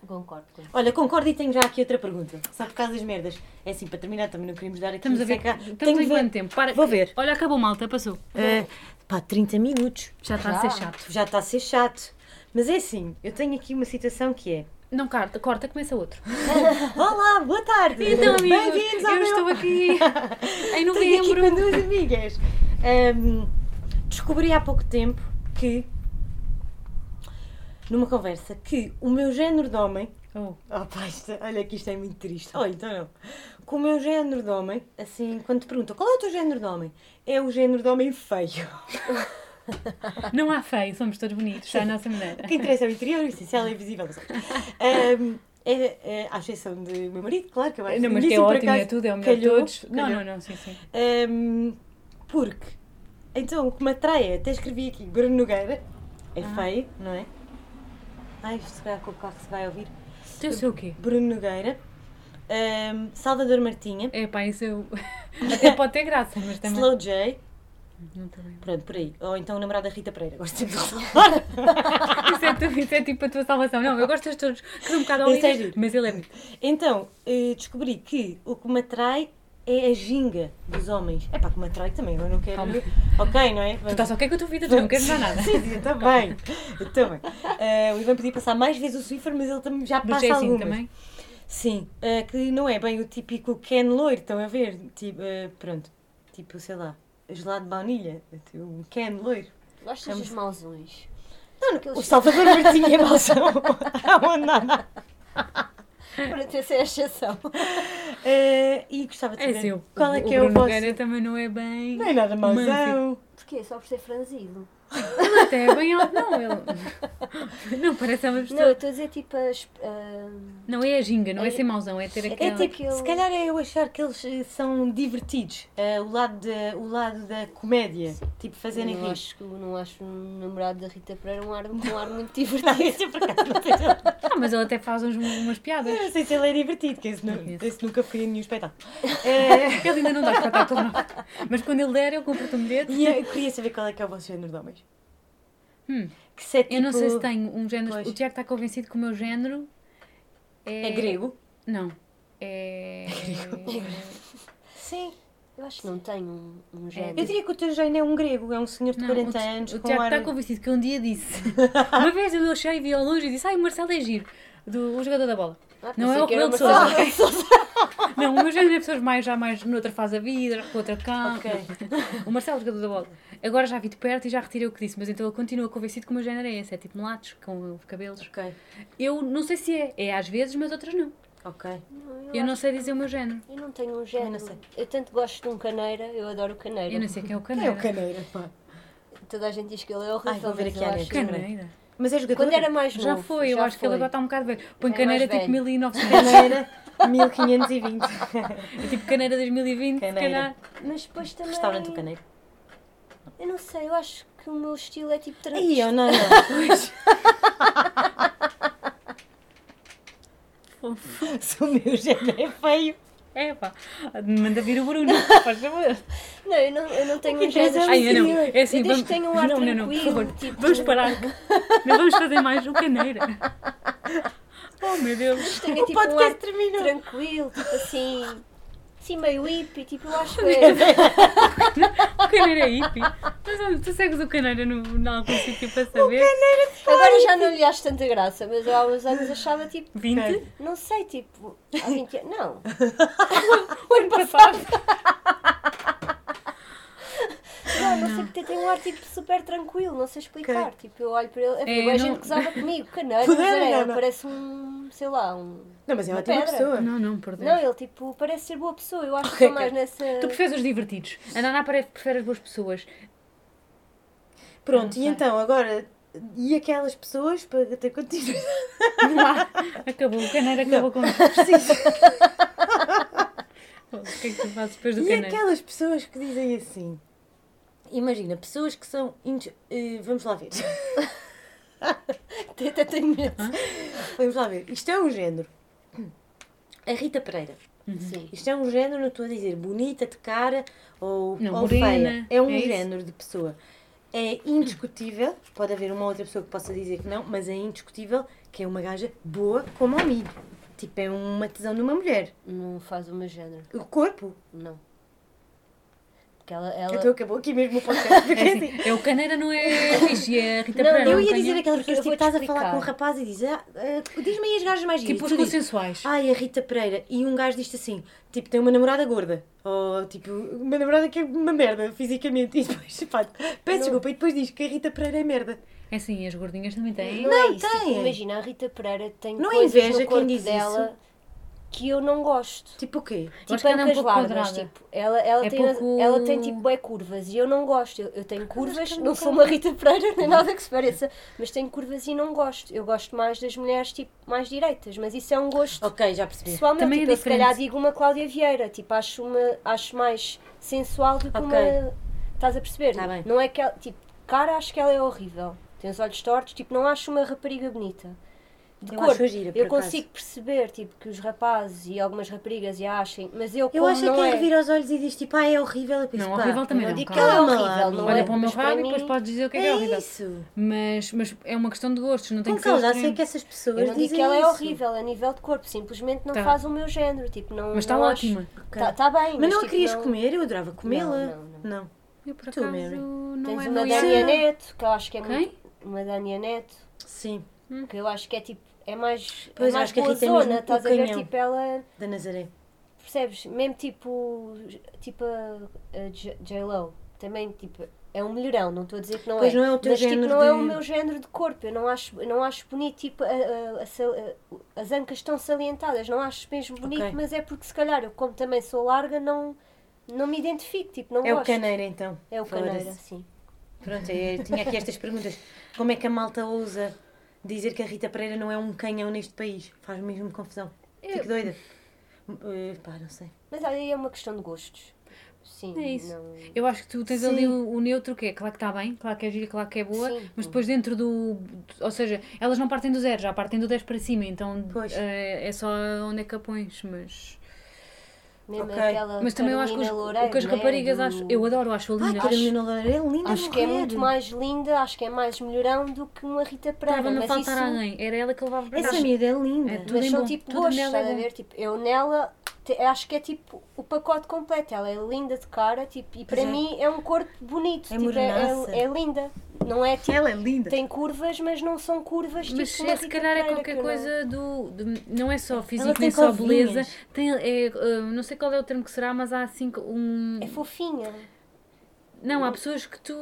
Concordo. Olha, concordo e tenho já aqui outra pergunta. Só por causa das merdas. É assim, para terminar, também não queríamos dar aqui Estamos a ver. seca- Estamos Tenho ver. quanto tempo? Para, Vou ver. Olha, acabou malta, passou. Eh, pá, 30 minutos. Já está a ser chato. Já está a ser chato. Mas é assim, eu tenho aqui uma situação que é. Não, corta, corta, começa outro. Olá, boa tarde! Então, Bem-vindos ao eu meu... estou aqui em Estou aqui novembro. com duas amigas. Ahm, descobri há pouco tempo que, numa conversa, que o meu género de homem. Oh, Oh, pá, isto- olha que isto é muito triste. Oh, então não. Que o meu género de homem, assim, quando te perguntam qual é o teu género de homem, é o género de homem feio. não há feio, somos todos bonitos, está a nossa maneira. O que interessa é o interior, o essencial é invisível. É, é, à exceção do meu marido, claro que eu acho Não, mas que é ótimo, é acaso. tudo, é o melhor de todos. Não, calhou. não, não, sim, sim. Hum, porque, então, o que me atrai é, até escrevi aqui, Bruno Nogueira, é Ah. feio, não é? Ai, isto se calhar com o carro se vai ouvir. Eu sei o quê? Bruno Nogueira, hum, Salvador Martinha, É pá, isso eu... Até pode ter graça, mas também... Slow J, Não estou bem. pronto, por aí. Ou então o namorado da Rita Pereira, gosto sempre de falar. Isso é, tu- isso é tipo a tua salvação. Não, eu gosto de todos que são um bocado é horríveis, giro. mas ele é bonito. Então, eh, descobri que o que me atrai é a ginga dos homens. É pá, que me atrai também, eu não quero... Calma. Ok, não é? Tu estás ok com a tua vida, tu não queres dar nada. Sim, sim, eu também. Eu também. Eh, o Ivan podia passar mais vezes o Swiffer, mas ele também já Mas passa é assim algumas. também. Sim, eh, que não é bem o típico Ken loiro, estão a ver? Tipo, eh, pronto, tipo, sei lá, gelado de baunilha, um Ken loiro. Gostas dos mauzões? Não, não, Aqueles- o Salvador Martinha é mauzão. Aonde nada. Para ter essa exceção. Eh, e gostava de É saber seu. qual é o que é o Bruno vosso... Também não é bem... Não é nada mauzão. Porquê? Só por ser franzido. Ele até é bem alto. Não, ele... Não, parece uma Não, eu pessoa... estou a dizer tipo as. ah, Não é a ginga, não é, É- ser mauzão, é ter é aquela... É tipo, aquele- se calhar é eu achar que eles eh, são divertidos. Eh, o, lado da, o lado da comédia. Tipo, fazerem não rir. acho, não acho um namorado da Rita Pereira um ar, um ar muito Não, divertido. não ele- Ah, mas ele até faz uns, umas piadas. eu não sei se ele é divertido, que esse, conheço. esse nunca fui a nenhum espetáculo. Eh, Ele ainda não dá espetáculo, não. Mas quando ele der, eu compro-te um bilhete. e eu queria saber qual é que é o vosso género de homens. Hum, Que se é tipo, eu não sei se tenho um género... Pois. O Tiago está convencido que o meu género é... É grego? Não. É... Sim. Eu acho que não tenho um, um género. Eu diria que o teu género é um grego, é um senhor de Não, 40 o, anos o Tiago ar... está convencido que um dia disse. Uma vez eu achei, vi ao longe e disse: Ai, o Marcelo é giro, do, o jogador da bola. Ah, Não é o Rebelo de Marcelo. Não, o meu género é pessoas mais, já mais noutra fase da vida, com outra cama. Ok. O Marcelo, jogador da bola. Agora já vi de perto e já retirei o que disse, mas então ele continua convencido que o meu género é esse: é tipo mulatos, com cabelos. Ok, Eu não sei se é, é às vezes, mas outras não. ok. Não, Eu não acho- sei dizer o meu género. Eu não tenho um não género. sei. Eu tanto gosto de um caneira, eu adoro o caneira. Eu não sei quem é o Quem é Caneira. o Caneira, pá? Toda a gente diz que ele é horrível. Ai, vou ver mas aqui eu net. que- Caneira. Mas é jogador? Quando era mais Já novo. foi, eu já acho que ele foi. agora está um bocado velho. Põe Já é Caneira tipo velho. 1900. Caneira, 1520. É tipo Caneira 2020, se Caneira. Mas depois também. Restaurante do Caneiro. Eu não sei, eu acho que o meu estilo é tipo Aí, tradicional. oh, não, não. Se o meu género é feio. É pá, manda vir o Bruno, faz favor. Não, eu não, eu não tenho um género. tens Ai, não, específico. é assim, eu vamos... que tenho um ar não, não, não, por favor, tipo- vamos parar. Não vamos fazer mais o Caneira. Oh, meu Deus. Tenho O tipo um podcast terminou. tranquilo, tipo assim. Assim meio hippie, tipo, eu acho que é. O Caneira é hippie. Mas tu segues o Caneira no, em algum sítio para saber? Agora já não lhe acho tanta graça, mas eu há uns anos achava tipo. 20? Não sei, tipo. Há 20 anos. Não. O ano passado. Não, não sei porque tem um ar tipo super tranquilo, não sei explicar. Tipo, eu olho para ele. Havia É, não- gente que usava comigo, caneiro, é, não, parece um. sei lá, um. Não, mas é Uma ótima pedra. pessoa. Não, não, Deus. Não, ele tipo, parece ser boa pessoa. Eu acho que Ok, estou mais nessa. Tu preferes os divertidos. A Naná parece- prefere as boas pessoas. Pronto, e então, agora... E aquelas pessoas, para ter continuidade... Acabou, o Caneira acabou com isso. Preciso. O que é que tu fazes depois do E Caneira? aquelas pessoas que dizem assim... Imagina, pessoas que são... eh, vamos lá ver. Até tenho medo. Vamos lá ver. Isto é um género. A Rita Pereira. Sim. Isto é um género, não estou a dizer bonita de cara ou, Não, ou morena, feia. É um é isso? género de pessoa. É indiscutível, pode haver uma outra pessoa que possa dizer que não, mas é indiscutível que é uma gaja boa como a mim. Tipo, é uma tesão de uma mulher. Não faz o meu género. O corpo. Não. Porque ela. ela... Então acabou aqui mesmo o podcast. Porque É, assim, assim, é o Caneira não é fixe, é a Rita Não, Pereira. eu ia dizer aquelas eu pessoas, tipo, estás a falar com um rapaz e dizes, ah, ah, diz-me aí as gajas mais giras. Tipo os consensuais. Ai, a Rita Pereira. E um gajo diz assim, tipo, tem uma namorada gorda. Ou, tipo, uma namorada que é uma merda, fisicamente. E depois, pá, peço desculpa. E depois diz que a Rita Pereira é merda. É assim, as gordinhas também têm. Não, Não, é isso. Tipo, tem. imagina, a Rita Pereira tem Não é coisas inveja no quem corpo diz dela que eu não gosto. Tipo o quê? Eu acho Tipo que ela é um ancas largas, tipo, ela, ela, É tem, pouco- ela tem tipo é curvas e eu não gosto. Eu, eu tenho curvas, que não sou uma Rita Pereira nem nada que se pareça, mas tenho curvas e não gosto. Eu gosto mais das mulheres tipo mais direitas, mas isso é um gosto Ok, já percebi. pessoal. Também é Tipo, eu se calhar digo uma Cláudia Vieira, tipo, acho, uma, acho mais sensual do que Ok. uma. Estás a perceber? Tá. Não é que ela, tipo, cara, acho que ela é horrível. Tem os olhos tortos, tipo, não acho uma rapariga bonita. De Eu corpo, gira, eu acaso. consigo perceber, tipo, que os rapazes e algumas raparigas a achem, mas eu, Eu acho que não quem é... revira os olhos e diz tipo, ah, é horrível. Eu penso, Não, pá, horrível também eu não. digo que calma. ela é horrível, não. Olha é? para o meu rabo e depois podes dizer o que é, que é É horrível. isso. Mas, mas é uma questão de gostos, não tem Com que ser ao calma, já sei que essas pessoas Eu não digo dizem que ela é isso. horrível a nível de corpo, simplesmente não Tá. faz o meu género, tipo, não Mas está ótima. Ok. Tá, bem, Mas não a tipo, querias comer? Eu adorava comê-la. Não, não, Não. Eu por acaso não Tens é uma Dania ia- Neto, que eu acho que é muito... Uma Dania Neto, Sim, que eu acho que é tipo, é mais, Pois, é mais acho que a Rita é zona, mesmo estás o a ver, tipo, ela, da Nazaré. percebes, mesmo tipo, tipo a, a J-Lo, também, tipo, é um melhorão, não estou a dizer que não Pois é, não é o teu mas tipo, género não é o de- meu género de corpo, eu não acho, eu não acho bonito, tipo, a- a- as ancas estão salientadas, não acho mesmo bonito, Ok. mas é porque se calhar eu, como também sou larga, não, não me identifico, tipo, não É o gosto. caneira então. É o caneira, sim. Pronto, eu tinha aqui estas perguntas. Como é que a malta ousa dizer que a Rita Pereira não é um canhão neste país? Faz mesmo confusão. Fico doida. Eh, pá, não sei. Mas aí é uma questão de gostos. Sim, É isso. não... Eu acho que tu tens Sim. ali o, o neutro que é claro que está bem, claro que é gira, claro que é boa, Sim. mas depois dentro do. Ou seja, elas não partem do zero, já partem do 10 para cima, então eh, é só onde é que a pões, mas. Mesmo Ok. aquela Mas também eu acho que, os, Carolina o que as Loureiro, né, raparigas do- acham. Eu adoro, acho Ai, linda. Carolina Loureiro é linda. Acho que é muito mais linda, acho que é mais melhorão do que uma Rita Pereira. Estava-me a Mas, faltar isso, alguém, era ela que levava para Essa casa. miúda é linda. É tudo mas em são bom, tipo tudo gostos, nela é estás a bom. ver? Tipo, eu nela acho que é tipo o pacote completo. Ela é linda de cara, tipo, e para é. mim é um corpo bonito. É tipo, é, é, é linda. Não é tipo. Ela é linda. Tem curvas, mas não são curvas Mas tipo é, se calhar é qualquer coisa do, de- Não é só físico, nem só beleza. Tem, é, uh, não sei qual é o termo que será, mas há assim um. não- É fofinha. Não, há pessoas que tu.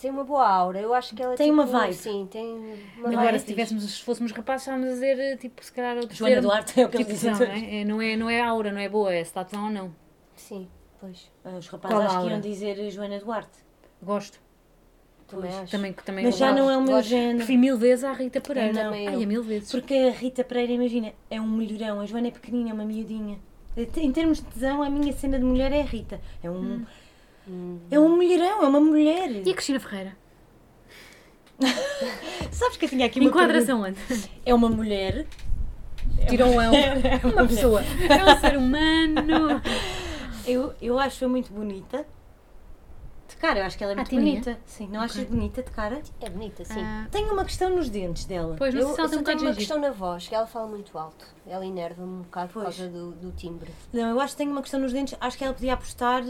Tem uma boa aura. Eu acho que ela Tem tipo, uma vibe. Sim, tem uma Agora, vibe se tivéssemos, se fôssemos rapazes, estávamos a dizer, eh, tipo, se calhar outro Joana termo. Duarte é o que tipo, eles dizem não, é? É, não, é, não é aura, não é boa, é se está tesão ou não. Sim, pois. Os rapazes Qual acho que iam dizer Joana Duarte. Gosto. Também. Também, também Mas já gosto. não é o meu Gosto. género. Prefiro mil vezes à Rita Pereira. Não. Ai, é mil vezes. Porque a Rita Pereira, imagina, é um melhorão. A Joana é pequenina, é uma miudinha. Em termos de tesão, a minha cena de mulher é a Rita. É um, Hum. É um mulherão, é uma mulher. E a Cristina Ferreira? Sabes que eu tinha aqui uma Enquadra-se pergunta? onde? É uma mulher. Tirou um. É uma mulher. pessoa. É um ser humano. Eu, eu acho-a muito bonita. De cara, eu acho que ela é Ah, muito bonita. Sim, não achas bonita de cara? É bonita, sim. Ah, Tenho uma questão nos dentes dela. pois, não eu se ela eu tem um tenho uma questão na voz, que ela fala muito alto. Ela enerva-me um bocado por Pois. causa do, do timbre. Não, eu acho que tenho uma questão nos dentes. Acho que ela podia apostar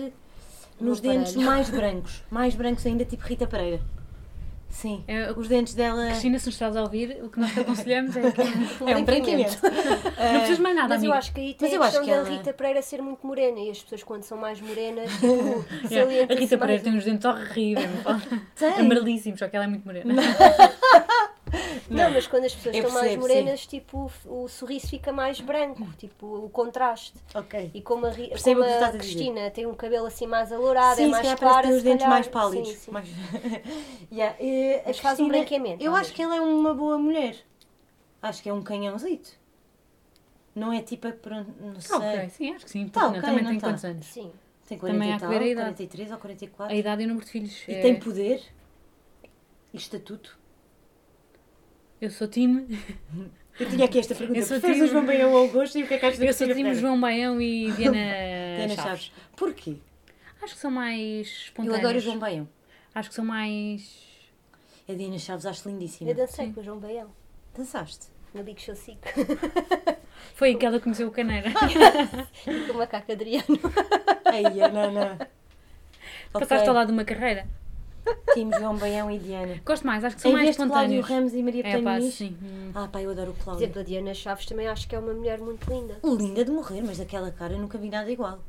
nos aparelho. dentes mais brancos. Mais brancos ainda, tipo Rita Pereira. Sim. É, Os dentes dela. Cristina, se nos estás a ouvir, o que nós te aconselhamos é que não É um branqueamento. precisas mais nada, Mas eu amiga. acho que aí Mas tem eu a questão que da ela- Rita Pereira ser muito morena e as pessoas quando são mais morenas, tipo, Yeah. A Rita Pereira mais. tem uns dentes horríveis, amarelíssimos, só que ela é muito morena. Não, mas quando as pessoas Eu estão mais percebo, morenas, tipo, o, o sorriso fica mais branco, tipo, o contraste. Ok. E como a, como o que a estás a dizer. Cristina tem um cabelo assim mais alourado, é Sim, se mais clara, tem os dentes mais pálidos. sim, sim. Mais... Yeah, a Mas faz um branqueamento, Eu acho que ela é uma boa mulher. Acho que é um canhãozito. Não é tipo a pronto, não sei. ok, sim, acho que sim. Tá, porque não, ok, também não tem tá. quantos anos? Sim. Tem 40 Também e há que ver a idade. 43 ou 44. A idade e o número de filhos. E é- tem poder e estatuto. Eu sou time. Eu tinha aqui esta pergunta. Eu sou Preferes o time- João Baião ou o Augusto e o que é que achas Eu sou time? João Baião e Diana, Diana Chaves. Chaves. Porquê? Acho que são mais Eu espontâneos. adoro o João Baião. Acho que são mais. A Diana Chaves acho lindíssima. Eu dancei com o João Baião, Dançaste? no Big Show 5, Foi aí que ela conheceu o Caneira. com o macaco Adriano. Ai, não, não. Passaste ao lado de uma carreira. Time João Baião e Diana. Gosto mais, acho que são Em mais de Cláudio espontâneos. Ramos e Maria É, pá, sim. Ah, pá, eu adoro o Por Cláudio. exemplo, a Diana Chaves também acho que é uma mulher muito linda. Linda de morrer, mas daquela cara eu nunca vi nada igual.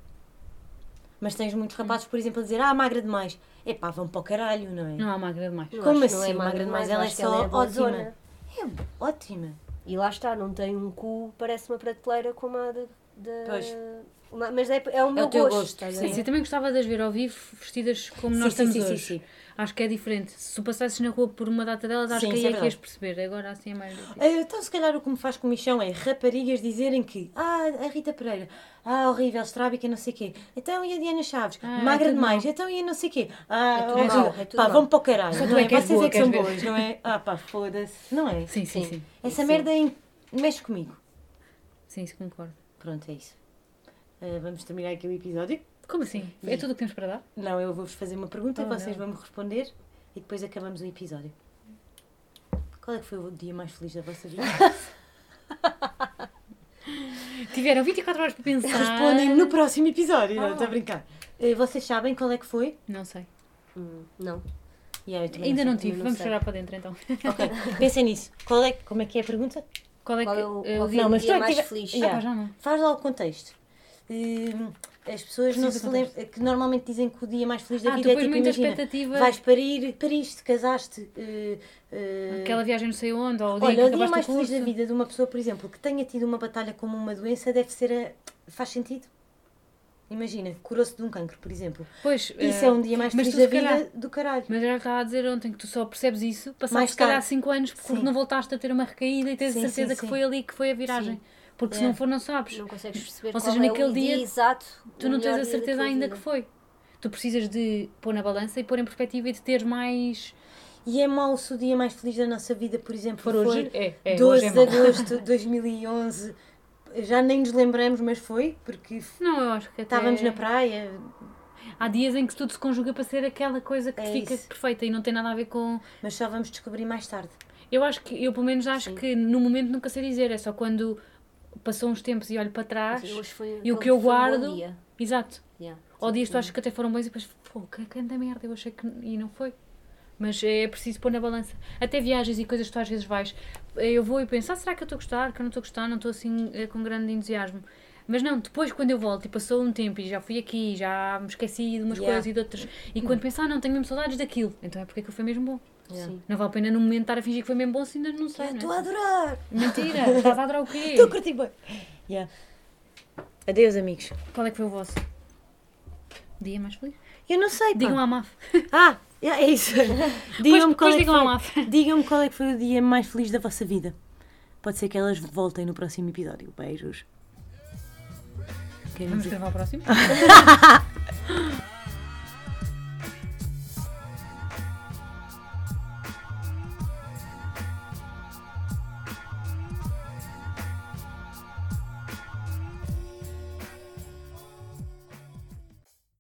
Mas tens muitos rapazes, por exemplo, a dizer Ah, magra demais. Epá, vão para o caralho, não é? Não há magra demais. Como não assim, é magra magra demais? Ela é só ela é ótima. bonzona. É ótima. E lá está, não tem um cu, parece uma prateleira como a da. da- Pois. uma- mas é, é o meu o teu gosto. gosto, sim. Sim, eu também gostava de as ver ao vivo vestidas como Sim, nós sim, estamos sim, sim, hoje. sim. Acho que é diferente. Se tu passasses na rua por uma data delas, acho Sim, que aí é é que ias perceber. Agora assim é mais difícil. Ah, Então, se calhar o que me faz comichão é raparigas dizerem que Ah, a Rita Pereira, ah, horrível, estrábica, não sei o quê. Então, e a Diana Chaves? Ah, é magra tudo demais. Então, e a não sei o quê? Ah, É tudo mau, é tudo pá, vão para o caralho. Não é é? que Vocês boa, é que são boas, não é? Ah, pá, foda-se. Não é? Sim, sim, Sim. sim. Essa Sim. merda em- mexe comigo. Sim, isso concordo. Pronto, é isso. Ah, vamos terminar aqui o episódio. Como assim? É tudo o que temos para dar? Não, eu vou-vos fazer uma pergunta, Oh, vocês não. vão-me responder e depois acabamos o episódio. Qual é que foi o dia mais feliz da vossa vida? Tiveram 24 horas para pensar. Respondem no próximo episódio. Não, Ah. estou a brincar. Eh, Vocês sabem qual é que foi? Não sei. Hum, não. Yeah, Ainda sei. não tive. não Vamos sei. chorar para dentro então. Ok, pensem nisso. Qual é, como é que é a pergunta? Qual é Qual que. é o, qual o foi não, mas dia é mais tive- feliz? Yeah. Ah, pá, já não. Faz lá o contexto. Hum, as pessoas não se lembram, que normalmente dizem que o dia mais feliz da Ah, vida é tipo, muita imagina, expectativa. vais parir, pariste, casaste, eh, eh, Aquela viagem não sei onde, ou o dia Olha, o dia mais feliz da vida de uma pessoa, por exemplo, que tenha tido uma batalha como uma doença, deve ser a... Faz sentido? Imagina, curou-se de um cancro, por exemplo. Pois, Isso eh, é um dia mais feliz da calhar- vida do caralho. Mas era o que estava a dizer ontem, que tu só percebes isso Mais se calhar tarde. 5 anos, porque Sim. não voltaste a ter uma recaída e tens Sim, a certeza sim, que foi ali que foi a viragem. Sim. Porque se É. não for, não sabes. Não consegues perceber Ou qual seja, é naquele o dia, dia, exato. Tu não tens a certeza ainda vida. que foi. Tu precisas de pôr na balança e pôr em perspectiva e de ter mais. E é mau se o dia mais feliz da nossa vida, por exemplo, For foi hoje? É, é, 12 hoje é de agosto de 2011. Já nem nos lembramos, mas foi, porque Não, eu acho que até... estávamos na praia. Há dias em que tudo se conjuga para ser aquela coisa que É fica isso. perfeita e não tem nada a ver com. Mas só vamos descobrir mais tarde. Eu acho que, eu pelo menos acho Sim. que no momento nunca sei dizer, é só quando passou uns tempos e olho para trás. Foi E o que eu um guardo-. Exato. Yeah. Ou dias tu achas que até foram bons e depois, pô, que grande merda, eu achei que. E não foi. Mas é preciso pôr na balança. Até viagens e coisas que tu às vezes vais. Eu vou e penso, ah, será que eu estou a gostar? Que eu não estou a gostar, não estou assim eh, com grande entusiasmo. Mas não, depois quando eu volto e passou um tempo e já fui aqui, já me esqueci de umas Yeah. coisas e de outras. E quando penso, ah, não, tenho mesmo saudades daquilo. Então é porque aquilo foi mesmo bom. Yeah. Não vale a pena no momento estar a fingir que foi mesmo bom se ainda não sei. não Estou é? a adorar! Mentira, estás a adorar o quê? Estou a curtir bem! Yeah. Adeus, amigos. Qual é que foi o vosso dia mais feliz? Eu não sei, pá. Digam à MAF. Ah, é isso. Digam-me qual, é que digam qual é que foi o dia mais feliz da vossa vida. Pode ser que elas voltem no próximo episódio. Beijos. Querem Vamos gravar o próximo?